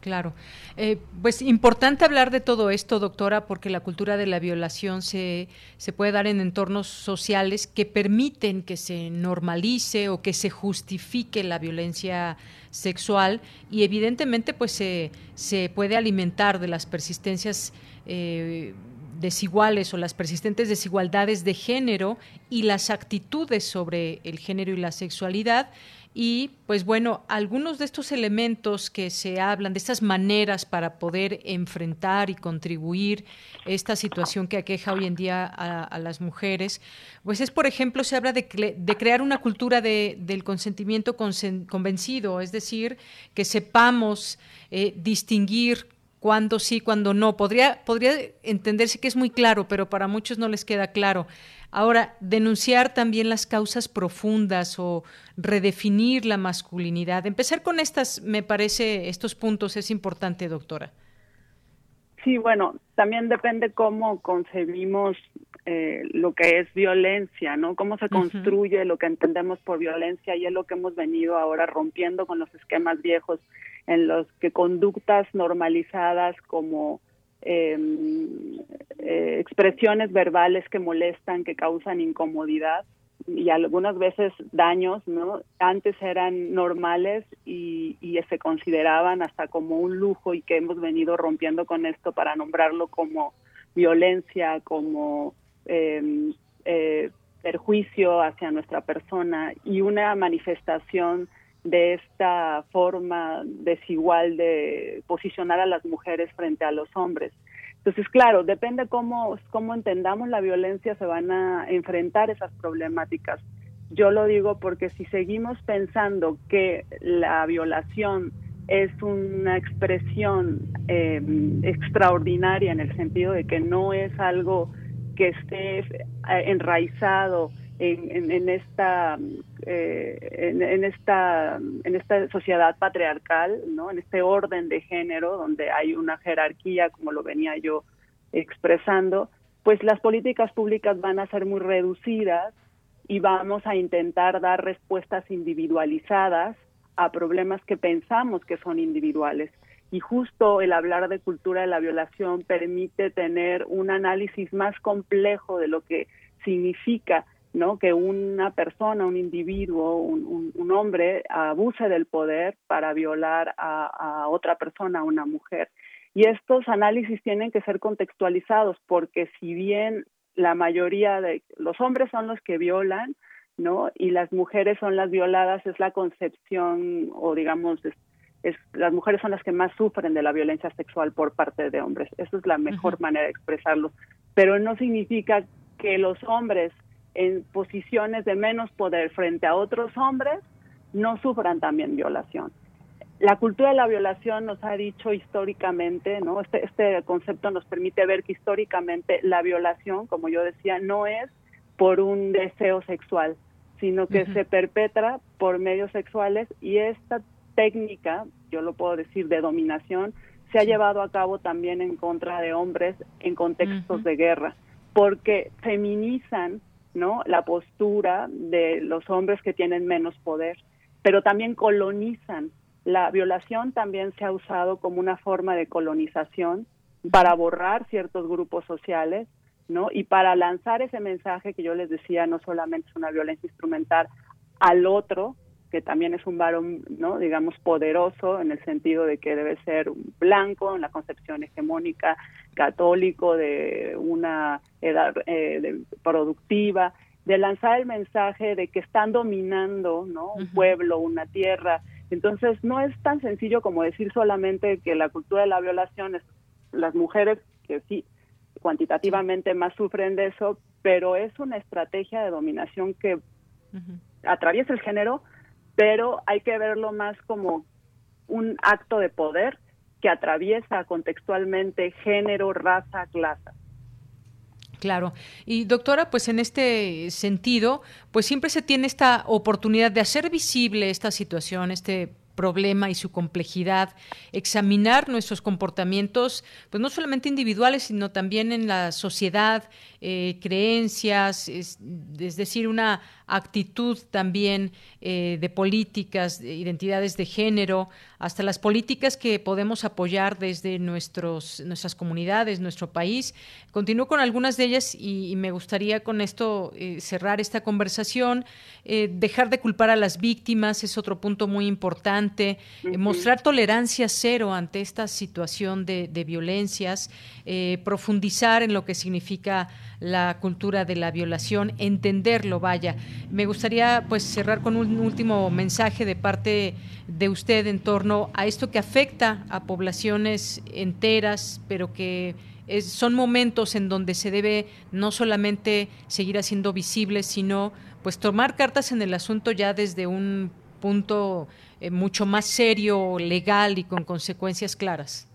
S1: Claro. Eh, pues importante hablar de todo esto, doctora, porque la cultura de la violación se, se puede dar en entornos sociales que permiten que se normalice o que se justifique la violencia sexual y evidentemente pues se, se puede alimentar de las persistencias eh, desiguales o las persistentes desigualdades de género y las actitudes sobre el género y la sexualidad y pues bueno, algunos de estos elementos que se hablan, de estas maneras para poder enfrentar y contribuir esta situación que aqueja hoy en día a, las mujeres, pues es, por ejemplo, se habla de, crear una cultura de, del consentimiento convencido, es decir, que sepamos eh, distinguir cuándo sí, cuándo no. Podría, podría entenderse que es muy claro, pero para muchos no les queda claro. Ahora, denunciar también las causas profundas o redefinir la masculinidad. Empezar con estas, me parece, estos puntos es importante, doctora.
S34: Sí, bueno, también depende cómo concebimos eh, lo que es violencia, ¿no? Cómo se construye lo que entendemos por violencia y es lo que hemos venido ahora rompiendo con los esquemas viejos en los que conductas normalizadas como Em, eh, expresiones verbales que molestan, que causan incomodidad y algunas veces daños, ¿no? Antes eran normales y, se consideraban hasta como un lujo y que hemos venido rompiendo con esto para nombrarlo como violencia, como em, eh, perjuicio hacia nuestra persona y una manifestación de esta forma desigual de posicionar a las mujeres frente a los hombres. Entonces, claro, depende cómo, cómo entendamos la violencia, se van a enfrentar esas problemáticas. Yo lo digo porque si seguimos pensando que la violación es una expresión eh, extraordinaria en el sentido de que no es algo que esté eh, enraizado en, esta eh, en, esta en esta sociedad patriarcal no en este orden de género donde hay una jerarquía como lo venía yo expresando pues las políticas públicas van a ser muy reducidas y vamos a intentar dar respuestas individualizadas a problemas que pensamos que son individuales. Y justo el hablar de cultura de la violación permite tener un análisis más complejo de lo que significa ¿no? que una persona, un individuo, un, un, hombre abuse del poder para violar a, otra persona, a una mujer. Y estos análisis tienen que ser contextualizados porque si bien la mayoría de los hombres son los que violan, ¿no? Y las mujeres son las violadas, es la concepción o digamos es, las mujeres son las que más sufren de la violencia sexual por parte de hombres. Esa es la mejor manera de expresarlo. Pero no significa que los hombres en posiciones de menos poder frente a otros hombres no sufran también violación. La cultura de la violación nos ha dicho históricamente, ¿no? Este, este concepto nos permite ver que históricamente la violación, como yo decía, no es por un deseo sexual, sino que se perpetra por medios sexuales y esta técnica, yo lo puedo decir, de dominación, se ha llevado a cabo también en contra de hombres en contextos de guerra, porque feminizan ¿no? la postura de los hombres que tienen menos poder, pero también colonizan. La violación también se ha usado como una forma de colonización para borrar ciertos grupos sociales, ¿no? Y para lanzar ese mensaje que yo les decía, no solamente es una violencia instrumental al otro, que también es un varón, ¿no? digamos, poderoso en el sentido de que debe ser un blanco en la concepción hegemónica católico de una edad eh, productiva, de lanzar el mensaje de que están dominando, ¿no? Un pueblo, una tierra. Entonces, no es tan sencillo como decir solamente que la cultura de la violación es las mujeres que sí cuantitativamente más sufren de eso, pero es una estrategia de dominación que atraviesa el género, pero hay que verlo más como un acto de poder que atraviesa contextualmente género, raza, clase.
S1: Claro. Y doctora, pues en este sentido, pues siempre se tiene esta oportunidad de hacer visible esta situación, este problema y su complejidad, examinar nuestros comportamientos, pues no solamente individuales, sino también en la sociedad, eh, creencias, es, decir, una actitud también eh, de políticas, de identidades de género, hasta las políticas que podemos apoyar desde nuestros, nuestras comunidades, nuestro país. Continúo con algunas de ellas y, me gustaría con esto eh, cerrar esta conversación. dejar de culpar a las víctimas es otro punto muy importante. Mostrar tolerancia cero ante esta situación de, de violencias. profundizar en lo que significa la cultura de la violación, entenderlo, vaya. Me gustaría pues cerrar con un último mensaje de parte de usted en torno a esto que afecta a poblaciones enteras, pero que son momentos en donde se debe no solamente seguir haciendo visible, sino pues tomar cartas en el asunto ya desde un punto eh, mucho más serio, legal y con consecuencias claras.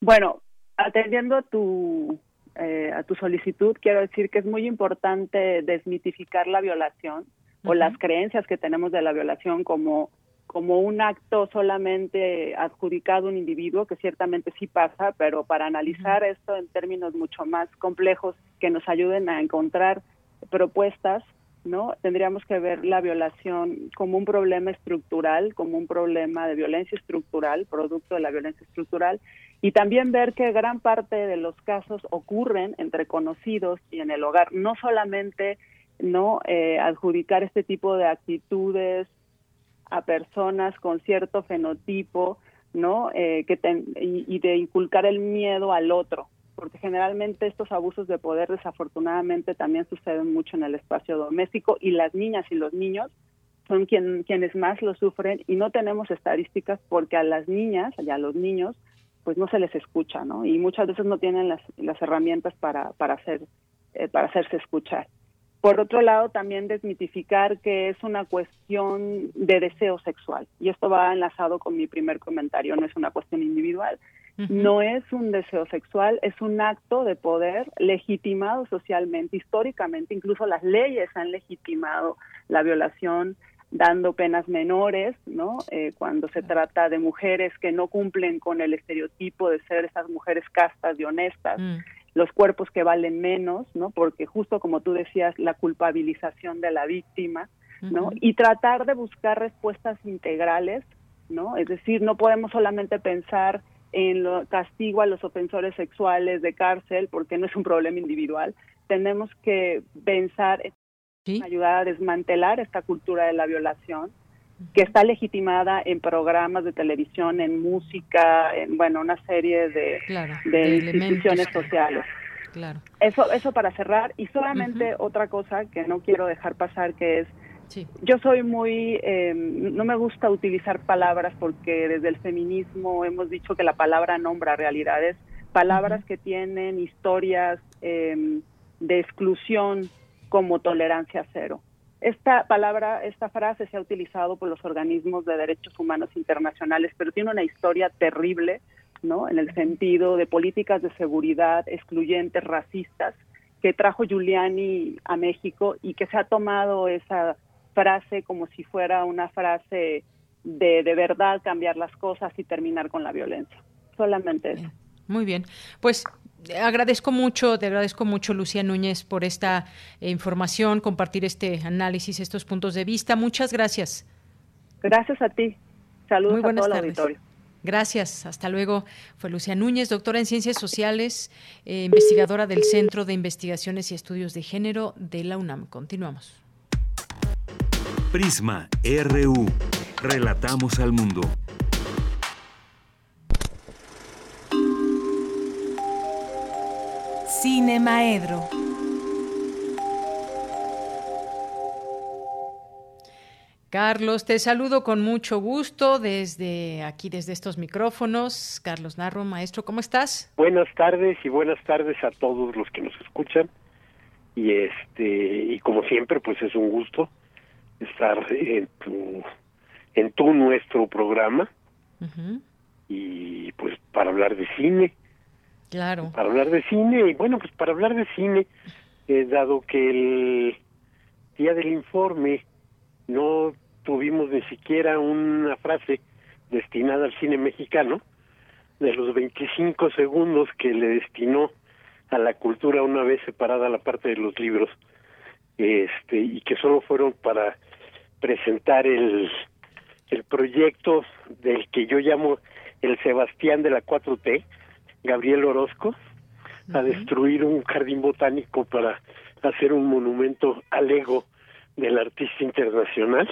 S34: Bueno, atendiendo a tu eh, a tu solicitud, quiero decir que es muy importante desmitificar la violación o las creencias que tenemos de la violación como como un acto solamente adjudicado a un individuo, que ciertamente sí pasa, pero para analizar esto en términos mucho más complejos que nos ayuden a encontrar propuestas, ¿no? Tendríamos que ver la violación como un problema estructural, como un problema de violencia estructural, producto de la violencia estructural, y también ver que gran parte de los casos ocurren entre conocidos y en el hogar, no solamente no eh, adjudicar este tipo de actitudes a personas con cierto fenotipo, no eh, que y, de inculcar el miedo al otro, porque generalmente estos abusos de poder desafortunadamente también suceden mucho en el espacio doméstico y las niñas y los niños son quien, quienes más lo sufren y no tenemos estadísticas porque a las niñas y a los niños pues no se les escucha, ¿no? Y muchas veces no tienen las, herramientas para, para, hacer, eh, para hacerse escuchar. Por otro lado, también desmitificar que es una cuestión de deseo sexual. Y esto va enlazado con mi primer comentario, no es una cuestión individual, No es un deseo sexual, es un acto de poder legitimado socialmente, históricamente. Incluso las leyes han legitimado la violación dando penas menores, ¿no? Eh, cuando se trata de mujeres que no cumplen con el estereotipo de ser esas mujeres castas y honestas, mm. los cuerpos que valen menos, ¿no? Porque justo como tú decías, la culpabilización de la víctima, ¿no? Y tratar de buscar respuestas integrales, ¿no? Es decir, no podemos solamente pensar en lo castigo a los ofensores sexuales de cárcel porque no es un problema individual. Tenemos que pensar ayudar a desmantelar esta cultura de la violación que está legitimada en programas de televisión, en música, en bueno, una serie de, de, instituciones sociales. Claro. Eso, eso para cerrar. Y solamente otra cosa que no quiero dejar pasar, que es, yo soy muy, em, no me gusta utilizar palabras porque desde el feminismo hemos dicho que la palabra nombra realidades, palabras que tienen historias em, de exclusión como tolerancia cero. Esta palabra, esta frase se ha utilizado por los organismos de derechos humanos internacionales, pero tiene una historia terrible, ¿no? En el sentido de políticas de seguridad excluyentes, racistas, que trajo Giuliani a México y que se ha tomado esa frase como si fuera una frase de de verdad cambiar las cosas y terminar con la violencia. Solamente eso.
S1: Muy bien. Pues agradezco mucho, te agradezco mucho, Lucía Núñez, por esta eh, información, compartir este análisis, estos puntos de vista. Muchas gracias.
S34: Gracias a ti. Saludos a todo el auditorio.
S1: Gracias, hasta luego. Fue Lucía Núñez, doctora en Ciencias Sociales, eh, investigadora del Centro de Investigaciones y Estudios de Género de la UNAM. Continuamos.
S2: Prisma, RU. Relatamos al mundo.
S3: Cine Maedro.
S1: Carlos, te saludo con mucho gusto desde aquí, desde estos micrófonos. Carlos Narro, maestro, ¿cómo estás?
S35: Buenas tardes y buenas tardes a todos los que nos escuchan. Y este y como siempre, pues es un gusto estar en tu, en tu nuestro programa y pues para hablar de cine
S1: Claro.
S35: Para hablar de cine, y bueno, pues para hablar de cine, eh, dado que el día del informe no tuvimos ni siquiera una frase destinada al cine mexicano, de los 25 segundos que le destinó a la cultura una vez separada la parte de los libros, este, y que solo fueron para presentar el, el proyecto del que yo llamo el Sebastián de la 4T, Gabriel Orozco a destruir un jardín botánico para hacer un monumento al ego del artista internacional.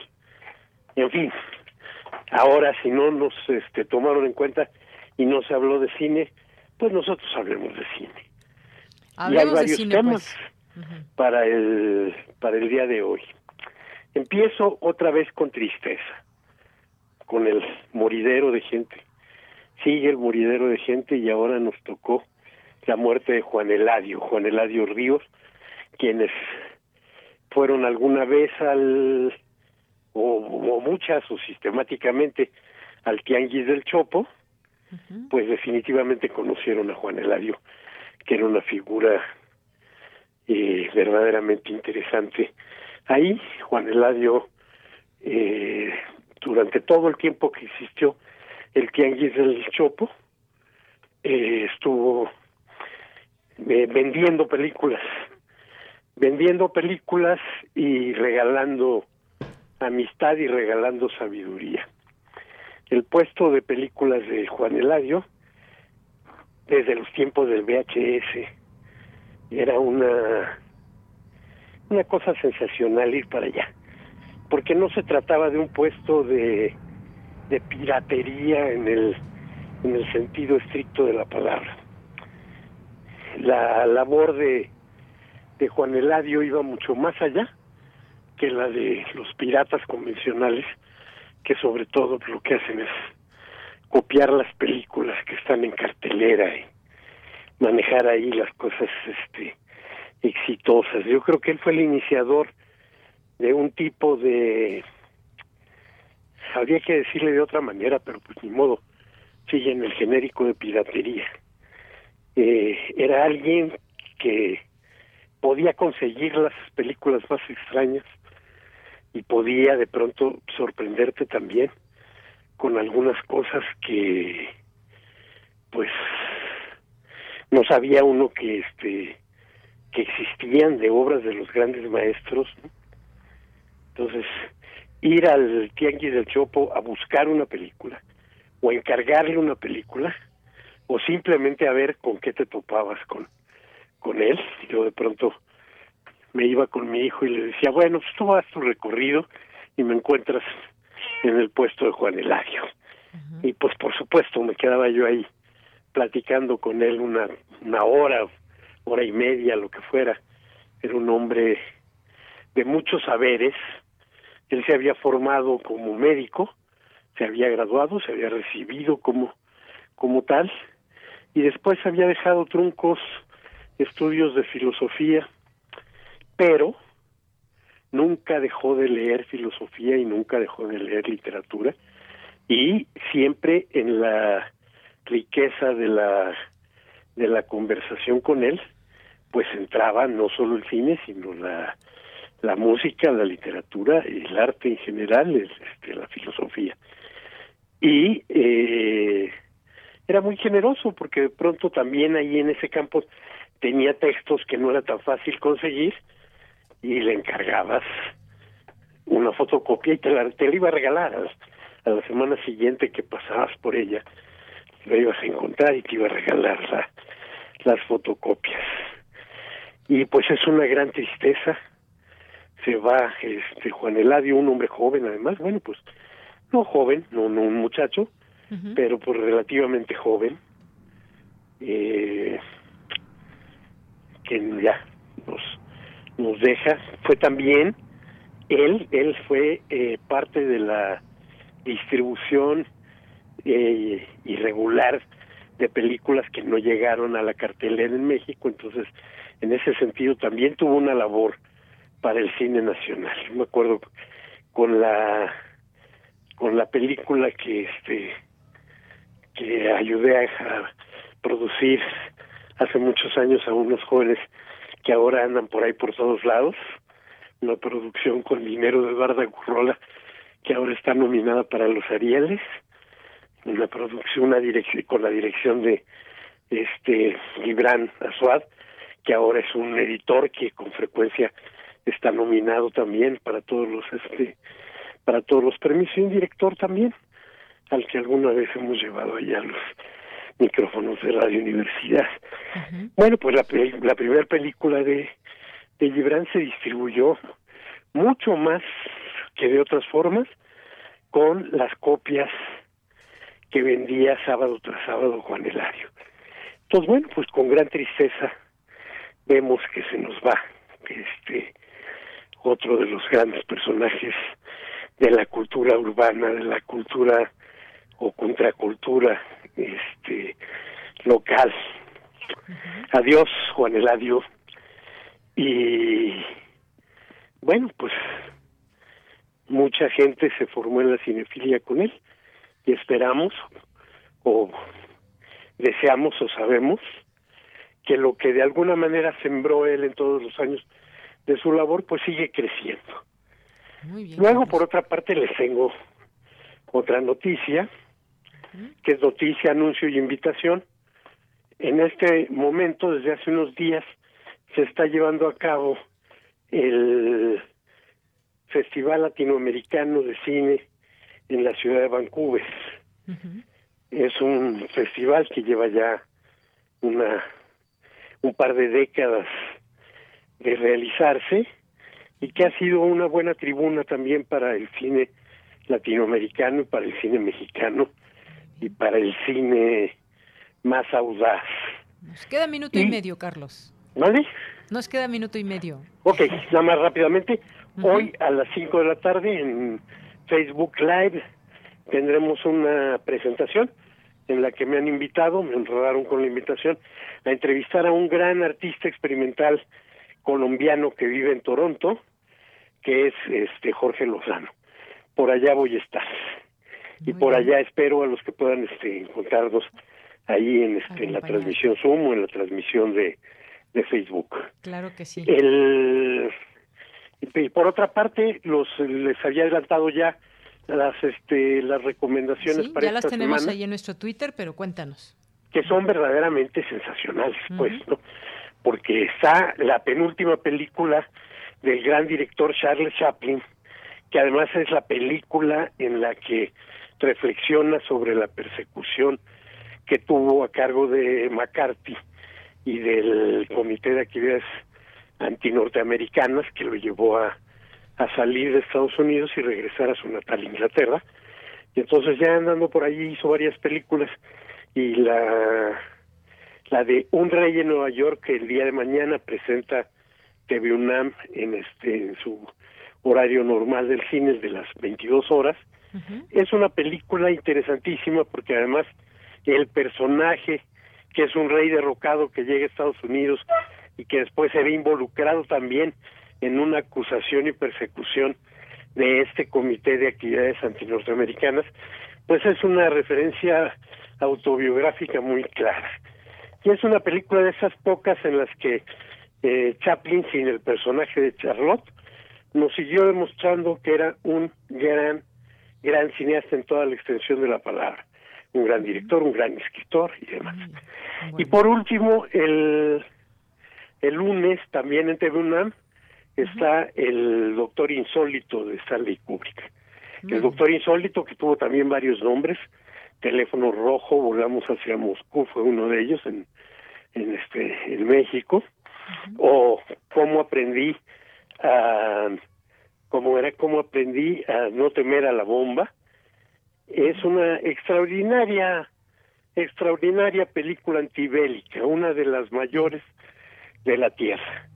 S35: En fin, ahora si no nos este, tomaron en cuenta y no se habló de cine, pues nosotros hablemos de cine. y hay varios temas pues. para el para el día de hoy. Empiezo otra vez con tristeza, con el moridero de gente sigue el moridero de gente y ahora nos tocó la muerte de Juan Eladio, Juan Eladio Ríos, quienes fueron alguna vez al, o, muchas o sistemáticamente al Tianguis del Chopo, pues definitivamente conocieron a Juan Eladio, que era una figura eh, verdaderamente interesante. Ahí Juan Eladio, eh, durante todo el tiempo que existió, el Tianguis del Chopo, eh, estuvo eh, vendiendo películas, vendiendo películas y regalando amistad y regalando sabiduría. El puesto de películas de Juan Eladio, desde los tiempos del VHS, era una, una cosa sensacional ir para allá, porque no se trataba de un puesto de piratería en el, en el sentido estricto de la palabra. La labor de, de Juan Eladio iba mucho más allá que la de los piratas convencionales, que sobre todo lo que hacen es copiar las películas que están en cartelera y manejar ahí las cosas este exitosas. Yo creo que él fue el iniciador de un tipo de habría que decirle de otra manera, pero pues ni modo, sí, en el genérico de piratería. Eh, era alguien que podía conseguir las películas más extrañas y podía de pronto sorprenderte también con algunas cosas que pues no sabía uno que este que existían de obras de los grandes maestros entonces ir al tianguis del Chopo a buscar una película o encargarle una película o simplemente a ver con qué te topabas con con él. Yo de pronto me iba con mi hijo y le decía bueno pues tú vas tu recorrido y me encuentras en el puesto de Juan Eladio y pues por supuesto me quedaba yo ahí platicando con él una una hora hora y media lo que fuera. Era un hombre de muchos saberes. Él se había formado como médico se había graduado se había recibido como como tal y después había dejado truncos estudios de filosofía, pero nunca dejó de leer filosofía y nunca dejó de leer literatura y siempre en la riqueza de la de la conversación con él pues entraba no solo el cine sino la la música la literatura el arte en general este, la filosofía. Y eh, era muy generoso porque de pronto también ahí en ese campo tenía textos que no era tan fácil conseguir y le encargabas una fotocopia y te la, te iba a regalar a, la semana siguiente que pasabas por ella lo ibas a encontrar y te iba a regalar las fotocopias. Y pues es una gran tristeza. Se va este Juan Eladio un hombre joven además. Bueno pues no joven no no un muchacho pero pues relativamente joven. Eh, que ya nos nos deja. Fue también él él fue eh, parte de la distribución eh, irregular de películas que no llegaron a la cartelera en México entonces en ese sentido también tuvo una labor para el cine nacional. Me acuerdo con la con la película que este que ayudé a producir hace muchos años a unos jóvenes que ahora andan por ahí por todos lados, una producción con dinero de Eduardo Gurrola que ahora está nominada para los Arieles, una producción una con la dirección de este Gibran Azuad, que ahora es un editor que con frecuencia está nominado también para todos los este para todos los premios y un director también al que alguna vez hemos llevado allá los micrófonos de Radio Universidad. Bueno, pues la, la primera película de, de Gibran se distribuyó mucho más que de otras formas con las copias que vendía sábado tras sábado Juan Eladio. Entonces, bueno, pues con gran tristeza vemos que se nos va este otro de los grandes personajes de la cultura urbana, de la cultura o contracultura este local. Adiós, Juan Eladio. Y bueno, pues mucha gente se formó en la cinefilia con él y esperamos o deseamos o sabemos que lo que de alguna manera sembró él en todos los años de su labor pues sigue creciendo. Luego, por otra parte, les tengo otra noticia que es noticia, anuncio y invitación. En este momento, desde hace unos días, se está llevando a cabo el Festival Latinoamericano de Cine en la ciudad de Vancouver. Es un festival que lleva ya una un par de décadas de realizarse y que ha sido una buena tribuna también para el cine latinoamericano y para el cine mexicano y para el cine más audaz.
S1: Nos queda minuto y, medio, Carlos.
S35: ¿Vale?
S1: Nos queda minuto y medio.
S35: Ok, nada más rápidamente. Hoy a las 5 de la tarde en Facebook Live tendremos una presentación en la que me han invitado, me honraron con la invitación, a entrevistar a un gran artista experimental colombiano que vive en Toronto, que es este Jorge Lozano. Por allá voy a estar. y por allá espero a los que puedan este, encontrarnos ahí en, este, en la transmisión Zoom o en la transmisión de, de Facebook.
S1: Claro que sí.
S35: El, por otra parte, los les había adelantado ya las este las recomendaciones para
S1: ya las tenemos ahí en nuestro Twitter, pero cuéntanos.
S35: Que son verdaderamente sensacionales, pues, ¿no? Porque está la penúltima película del gran director Charles Chaplin, que además es la película en la que reflexiona sobre la persecución que tuvo a cargo de McCarthy y del Comité de Actividades Antinorteamericanas que lo llevó a, a salir de Estados Unidos y regresar a su natal Inglaterra. Y entonces ya andando por allí hizo varias películas y la la de Un rey en Nueva York que el día de mañana presenta TV UNAM en este en su horario normal del cine de las 22 horas. Es una película interesantísima porque además el personaje que es un rey derrocado que llega a Estados Unidos y que después se ve involucrado también en una acusación y persecución de este comité de actividades antinorteamericanas, pues es una referencia autobiográfica muy clara. Y es una película de esas pocas en las que eh, Chaplin, sin el personaje de Charlotte, nos siguió demostrando que era un gran, gran cineasta en toda la extensión de la palabra un gran director, un gran escritor y demás. Y por último, el, el lunes también en TV UNAM está el Doctor Insólito de Stanley Kubrick. El Doctor Insólito que tuvo también varios nombres, Teléfono Rojo, Volamos hacia Moscú fue uno de ellos en, en este en México, o cómo aprendí a cómo era cómo aprendí a no temer a la bomba, es una extraordinaria, extraordinaria película antibélica, una de las mayores de la Tierra.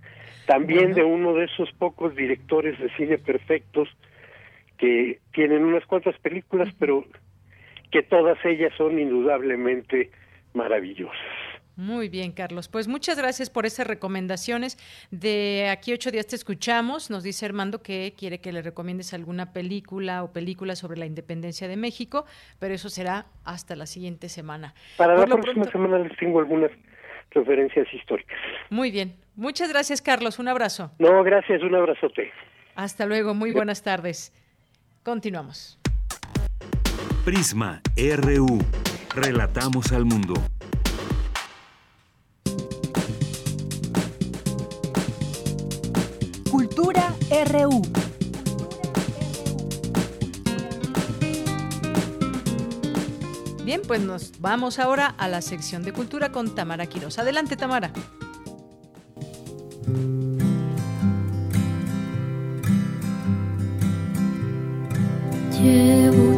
S35: También de uno de esos pocos directores de cine perfectos que tienen unas cuantas películas, pero que todas ellas son indudablemente maravillosas.
S1: Muy bien, Carlos. Pues muchas gracias por esas recomendaciones. De aquí ocho días te escuchamos. Nos dice Armando que quiere que le recomiendes alguna película o película sobre la independencia de México, pero eso será hasta la siguiente semana.
S35: Para la próxima semana les tengo algunas referencias históricas.
S1: Muy bien. Muchas gracias, Carlos. Un abrazo.
S35: No, gracias. Un abrazote.
S1: Hasta luego. Muy buenas tardes. Continuamos.
S2: Prisma RU. Relatamos al mundo.
S1: Pues nos vamos ahora a la sección de cultura con Tamara Quiroz. Adelante, Tamara.
S36: Llevo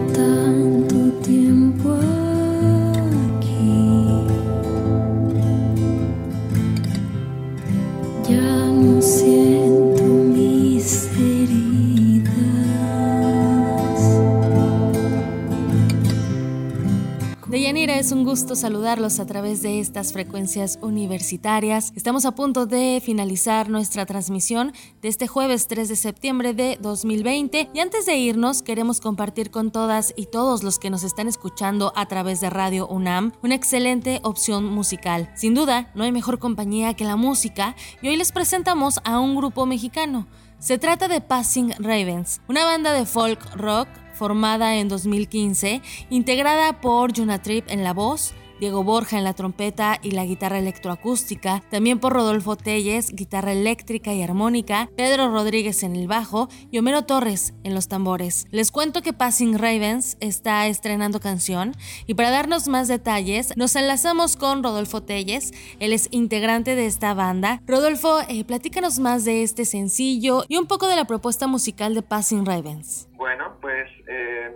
S37: saludarlos a través de estas frecuencias universitarias. Estamos a punto de finalizar nuestra transmisión de este jueves 3 de septiembre de 2020 y antes de irnos queremos compartir con todas y todos los que nos están escuchando a través de Radio UNAM una excelente opción musical. Sin duda, no hay mejor compañía que la música y hoy les presentamos a un grupo mexicano. Se trata de Passing Ravens, una banda de folk rock formada en 2015, integrada por Juna Trip en la voz, Diego Borja en la trompeta y la guitarra electroacústica, también por Rodolfo Telles, guitarra eléctrica y armónica, Pedro Rodríguez en el bajo y Homero Torres en los tambores. Les cuento que Passing Ravens está estrenando canción y para darnos más detalles nos enlazamos con Rodolfo Telles, él es integrante de esta banda. Rodolfo, eh, platícanos más de este sencillo y un poco de la propuesta musical de Passing Ravens.
S38: Bueno, pues eh,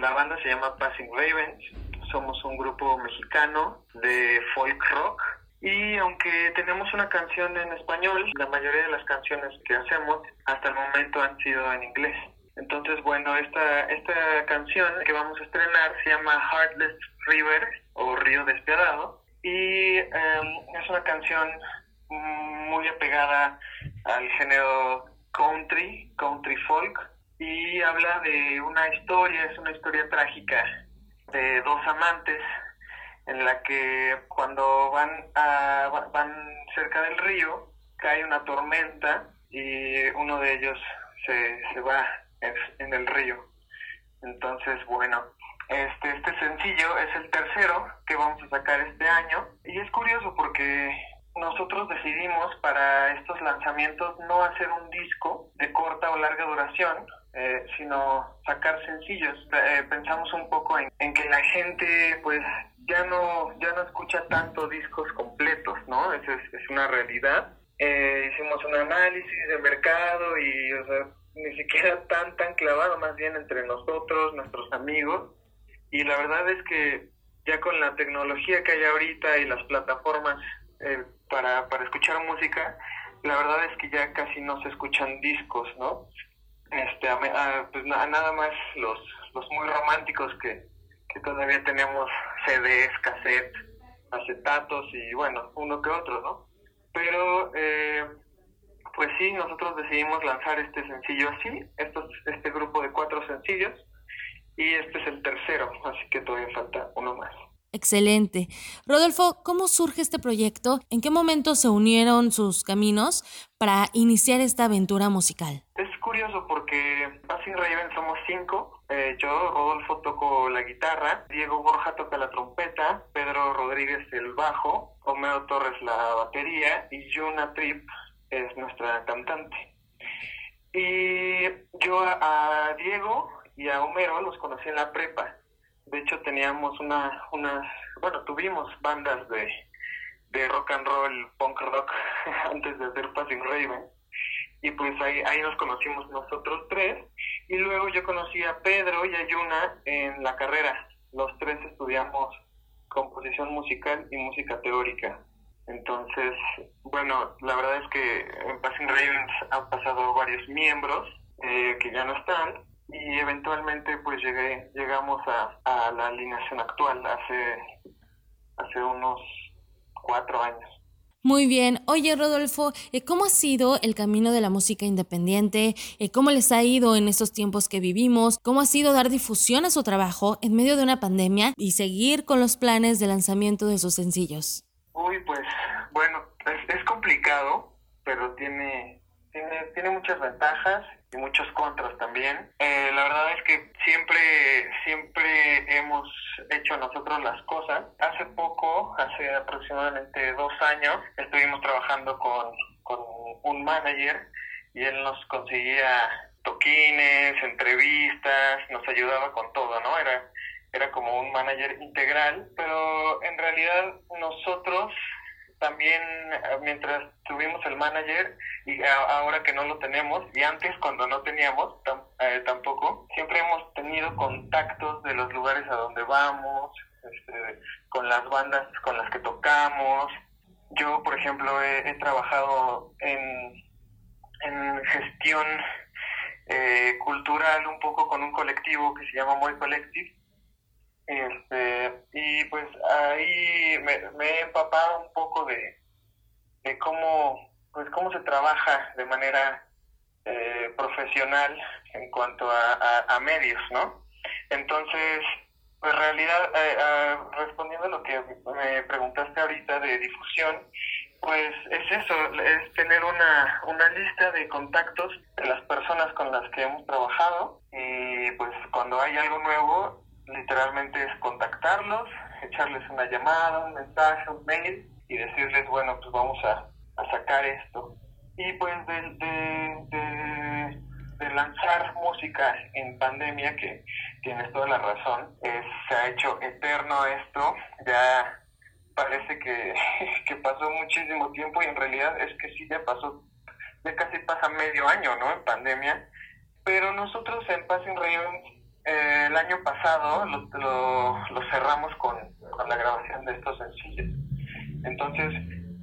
S38: la banda se llama Passing Ravens somos un grupo mexicano de folk rock. Y aunque tenemos una canción en español, la mayoría de las canciones que hacemos hasta el momento han sido en inglés. Entonces, bueno, esta, esta canción que vamos a estrenar se llama Heartless River o Río Despiadado. Y em, es una canción muy apegada al género country, country folk. Y habla de una historia, es una historia trágica de dos amantes en la que cuando van a, van cerca del río cae una tormenta y uno de ellos se, se va en el río. Entonces, bueno, este, este sencillo es el tercero que vamos a sacar este año y es curioso porque nosotros decidimos para estos lanzamientos no hacer un disco de corta o larga duración, eh, sino sacar sencillos. Eh, pensamos un poco en, que la gente pues ya no ya no escucha tanto discos completos, ¿no? Esa es, es una realidad. Eh, hicimos un análisis de mercado y o sea, ni siquiera tan tan clavado, más bien entre nosotros, nuestros amigos. Y la verdad es que ya con la tecnología que hay ahorita y las plataformas eh, para, para escuchar música, la verdad es que ya casi no se escuchan discos, ¿no? Este, a, pues nada más los, los muy románticos que, que todavía tenemos CDs, cassettes, acetatos y bueno, uno que otro, ¿no? Pero eh, pues sí, nosotros decidimos lanzar este sencillo así, estos, este grupo de cuatro sencillos, y este es el tercero, así que todavía falta uno más.
S37: Excelente. Rodolfo, ¿cómo surge este proyecto? ¿En qué momento se unieron sus caminos para iniciar esta aventura musical?
S38: Es curioso porque Passing Raven somos cinco. Eh, yo, Rodolfo, toco la guitarra, Diego Borja toca la trompeta, Pedro Rodríguez el bajo, Homero Torres la batería y Juna Trip es nuestra cantante. Y yo a, Diego y a Homero los conocí en la prepa. De hecho teníamos una, unas, bueno, tuvimos bandas de, de rock and roll, punk rock, antes de hacer Passing Raven. Y pues ahí, ahí nos conocimos nosotros tres. Y luego yo conocí a Pedro y a Yuna en la carrera. Los tres estudiamos composición musical y música teórica. Entonces, bueno, la verdad es que en Passing Ravens han pasado varios miembros eh, que ya no están y eventualmente pues llegué, llegamos a, a la alineación actual hace, hace unos cuatro años.
S37: Muy bien. Oye, Rodolfo, eh, ¿cómo ha sido el camino de la música independiente? Eh, ¿Cómo les ha ido en estos tiempos que vivimos? ¿Cómo ha sido dar difusión a su trabajo en medio de una pandemia y seguir con los planes de lanzamiento de sus sencillos?
S38: Uy, pues bueno, es, complicado, pero tiene, tiene, tiene muchas ventajas y muchos contras también. Eh, la verdad es que siempre, siempre hemos hecho nosotros las cosas. Hace poco, hace aproximadamente dos años, estuvimos trabajando con, con un manager y él nos conseguía toquines, entrevistas, nos ayudaba con todo, ¿no? Era era como un manager integral, pero en realidad nosotros también, eh, mientras tuvimos el manager y ahora que no lo tenemos, y antes cuando no teníamos eh, tampoco, siempre hemos tenido contactos de los lugares a donde vamos, este, con las bandas con las que tocamos. Yo, por ejemplo, he, trabajado en, en gestión eh, cultural un poco con un colectivo que se llama Moy Collective, este, y pues ahí me, he empapado un poco de, de cómo, pues cómo se trabaja de manera eh, profesional en cuanto a, a, medios, ¿no? Entonces, pues en realidad, eh, respondiendo a lo que me preguntaste ahorita de difusión, pues es eso, es tener una, una lista de contactos de las personas con las que hemos trabajado y pues cuando hay algo nuevo, literalmente es contactarlos, echarles una llamada, un mensaje, un mail y decirles, bueno, pues vamos a, sacar esto. Y pues de, de, lanzar música en pandemia, que tienes toda la razón, se ha hecho eterno esto, ya parece que, que pasó muchísimo tiempo y en realidad es que sí, ya pasó, ya casi pasa medio año, ¿no? En pandemia. Pero nosotros en Passing Ravens eh, el año pasado lo, lo, cerramos con, la grabación de estos sencillos. Entonces,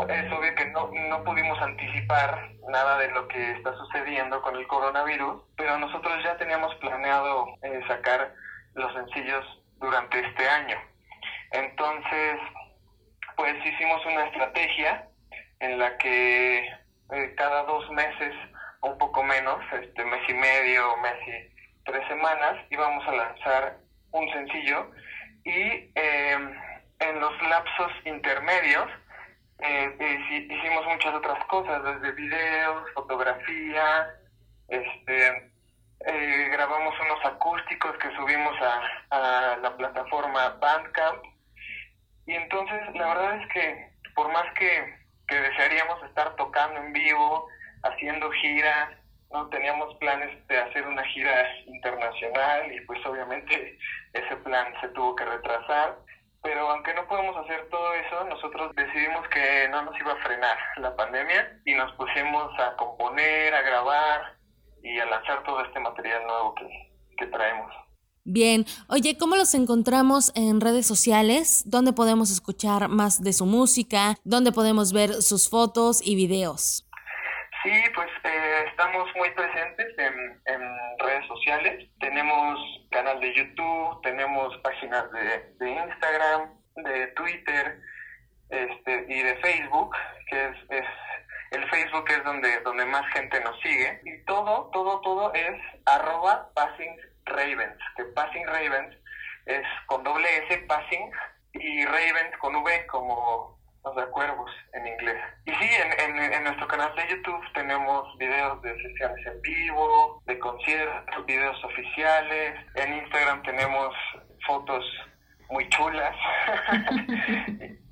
S38: es obvio que no, no pudimos anticipar nada de lo que está sucediendo con el coronavirus, pero nosotros ya teníamos planeado eh, sacar los sencillos durante este año. Entonces, pues hicimos una estrategia en la que eh, cada dos meses un poco menos, este mes y medio, mes y tres semanas, íbamos a lanzar un sencillo y em, en los lapsos intermedios eh, hicimos muchas otras cosas, desde videos, fotografía, este, eh, grabamos unos acústicos que subimos a, a la plataforma Bandcamp. Y entonces la verdad es que por más que, que desearíamos estar tocando en vivo, haciendo giras, no teníamos planes de hacer una gira internacional y pues obviamente ese plan se tuvo que retrasar pero aunque no podemos hacer todo eso, nosotros decidimos que no nos iba a frenar la pandemia y nos pusimos a componer, a grabar y a lanzar todo este material nuevo que, que traemos.
S37: Bien, oye, ¿cómo los encontramos en redes sociales? ¿Dónde podemos escuchar más de su música? ¿Dónde podemos ver sus fotos y videos?
S38: Sí, pues eh, estamos muy presentes en, redes sociales. Tenemos canal de YouTube, tenemos páginas de, Instagram, de Twitter este, y de Facebook, que es, es el Facebook es donde, donde más gente nos sigue. Y todo, todo, todo es arroba Passing Ravens, que Passing Ravens es con doble S, Passing, y Ravens con V como los de cuervos en inglés. Y sí, en, en, nuestro canal de YouTube tenemos videos de sesiones en vivo, de conciertos, videos oficiales. En Instagram tenemos fotos muy chulas.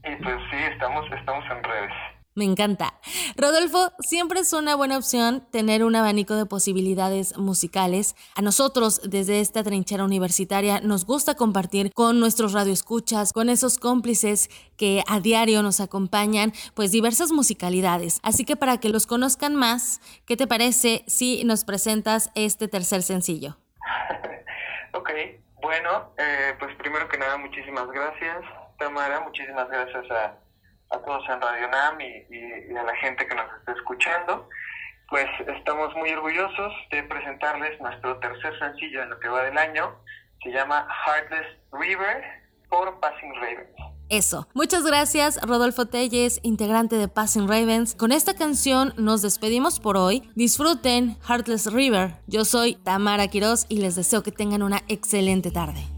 S38: y, pues sí, estamos, estamos en redes.
S37: Me encanta. Rodolfo, siempre es una buena opción tener un abanico de posibilidades musicales. A nosotros, desde esta trinchera universitaria, nos gusta compartir con nuestros radioescuchas, con esos cómplices que a diario nos acompañan, pues diversas musicalidades. Así que para que los conozcan más, ¿qué te parece si nos presentas este tercer sencillo?
S38: ok, bueno, eh, pues primero que nada, muchísimas gracias, Tamara, muchísimas gracias a a todos en Radio NAM y, a la gente que nos está escuchando. Pues estamos muy orgullosos de presentarles nuestro tercer sencillo en lo que va del año. Se llama Heartless River por Passing Ravens.
S37: Eso. Muchas gracias, Rodolfo Telles, integrante de Passing Ravens. Con esta canción nos despedimos por hoy. Disfruten Heartless River. Yo soy Tamara Quiroz y les deseo que tengan una excelente tarde.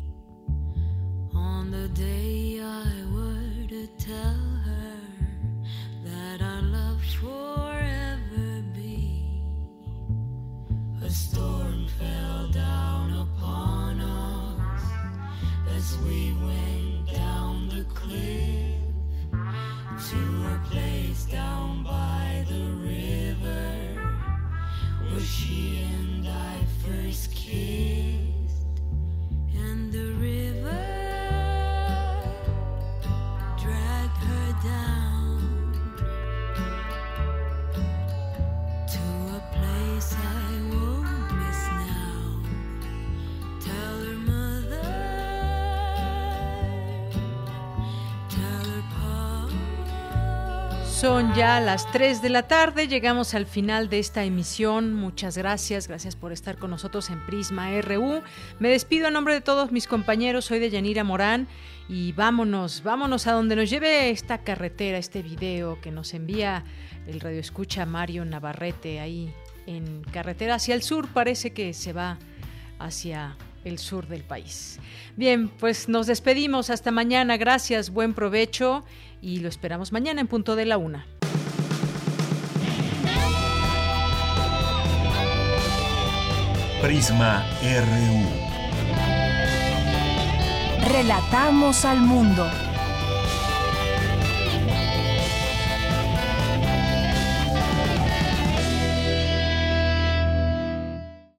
S1: Son ya las 3 de la tarde, llegamos al final de esta emisión. Muchas gracias, gracias por estar con nosotros en Prisma RU. Me despido a nombre de todos mis compañeros, soy de Yanira Morán y vámonos, vámonos a donde nos lleve esta carretera, este video que nos envía el radio escucha Mario Navarrete ahí en carretera hacia el sur, parece que se va hacia el sur del país. Bien, pues nos despedimos hasta mañana, gracias, buen provecho y lo esperamos mañana en punto de la una.
S2: Prisma RU.
S3: Relatamos al mundo.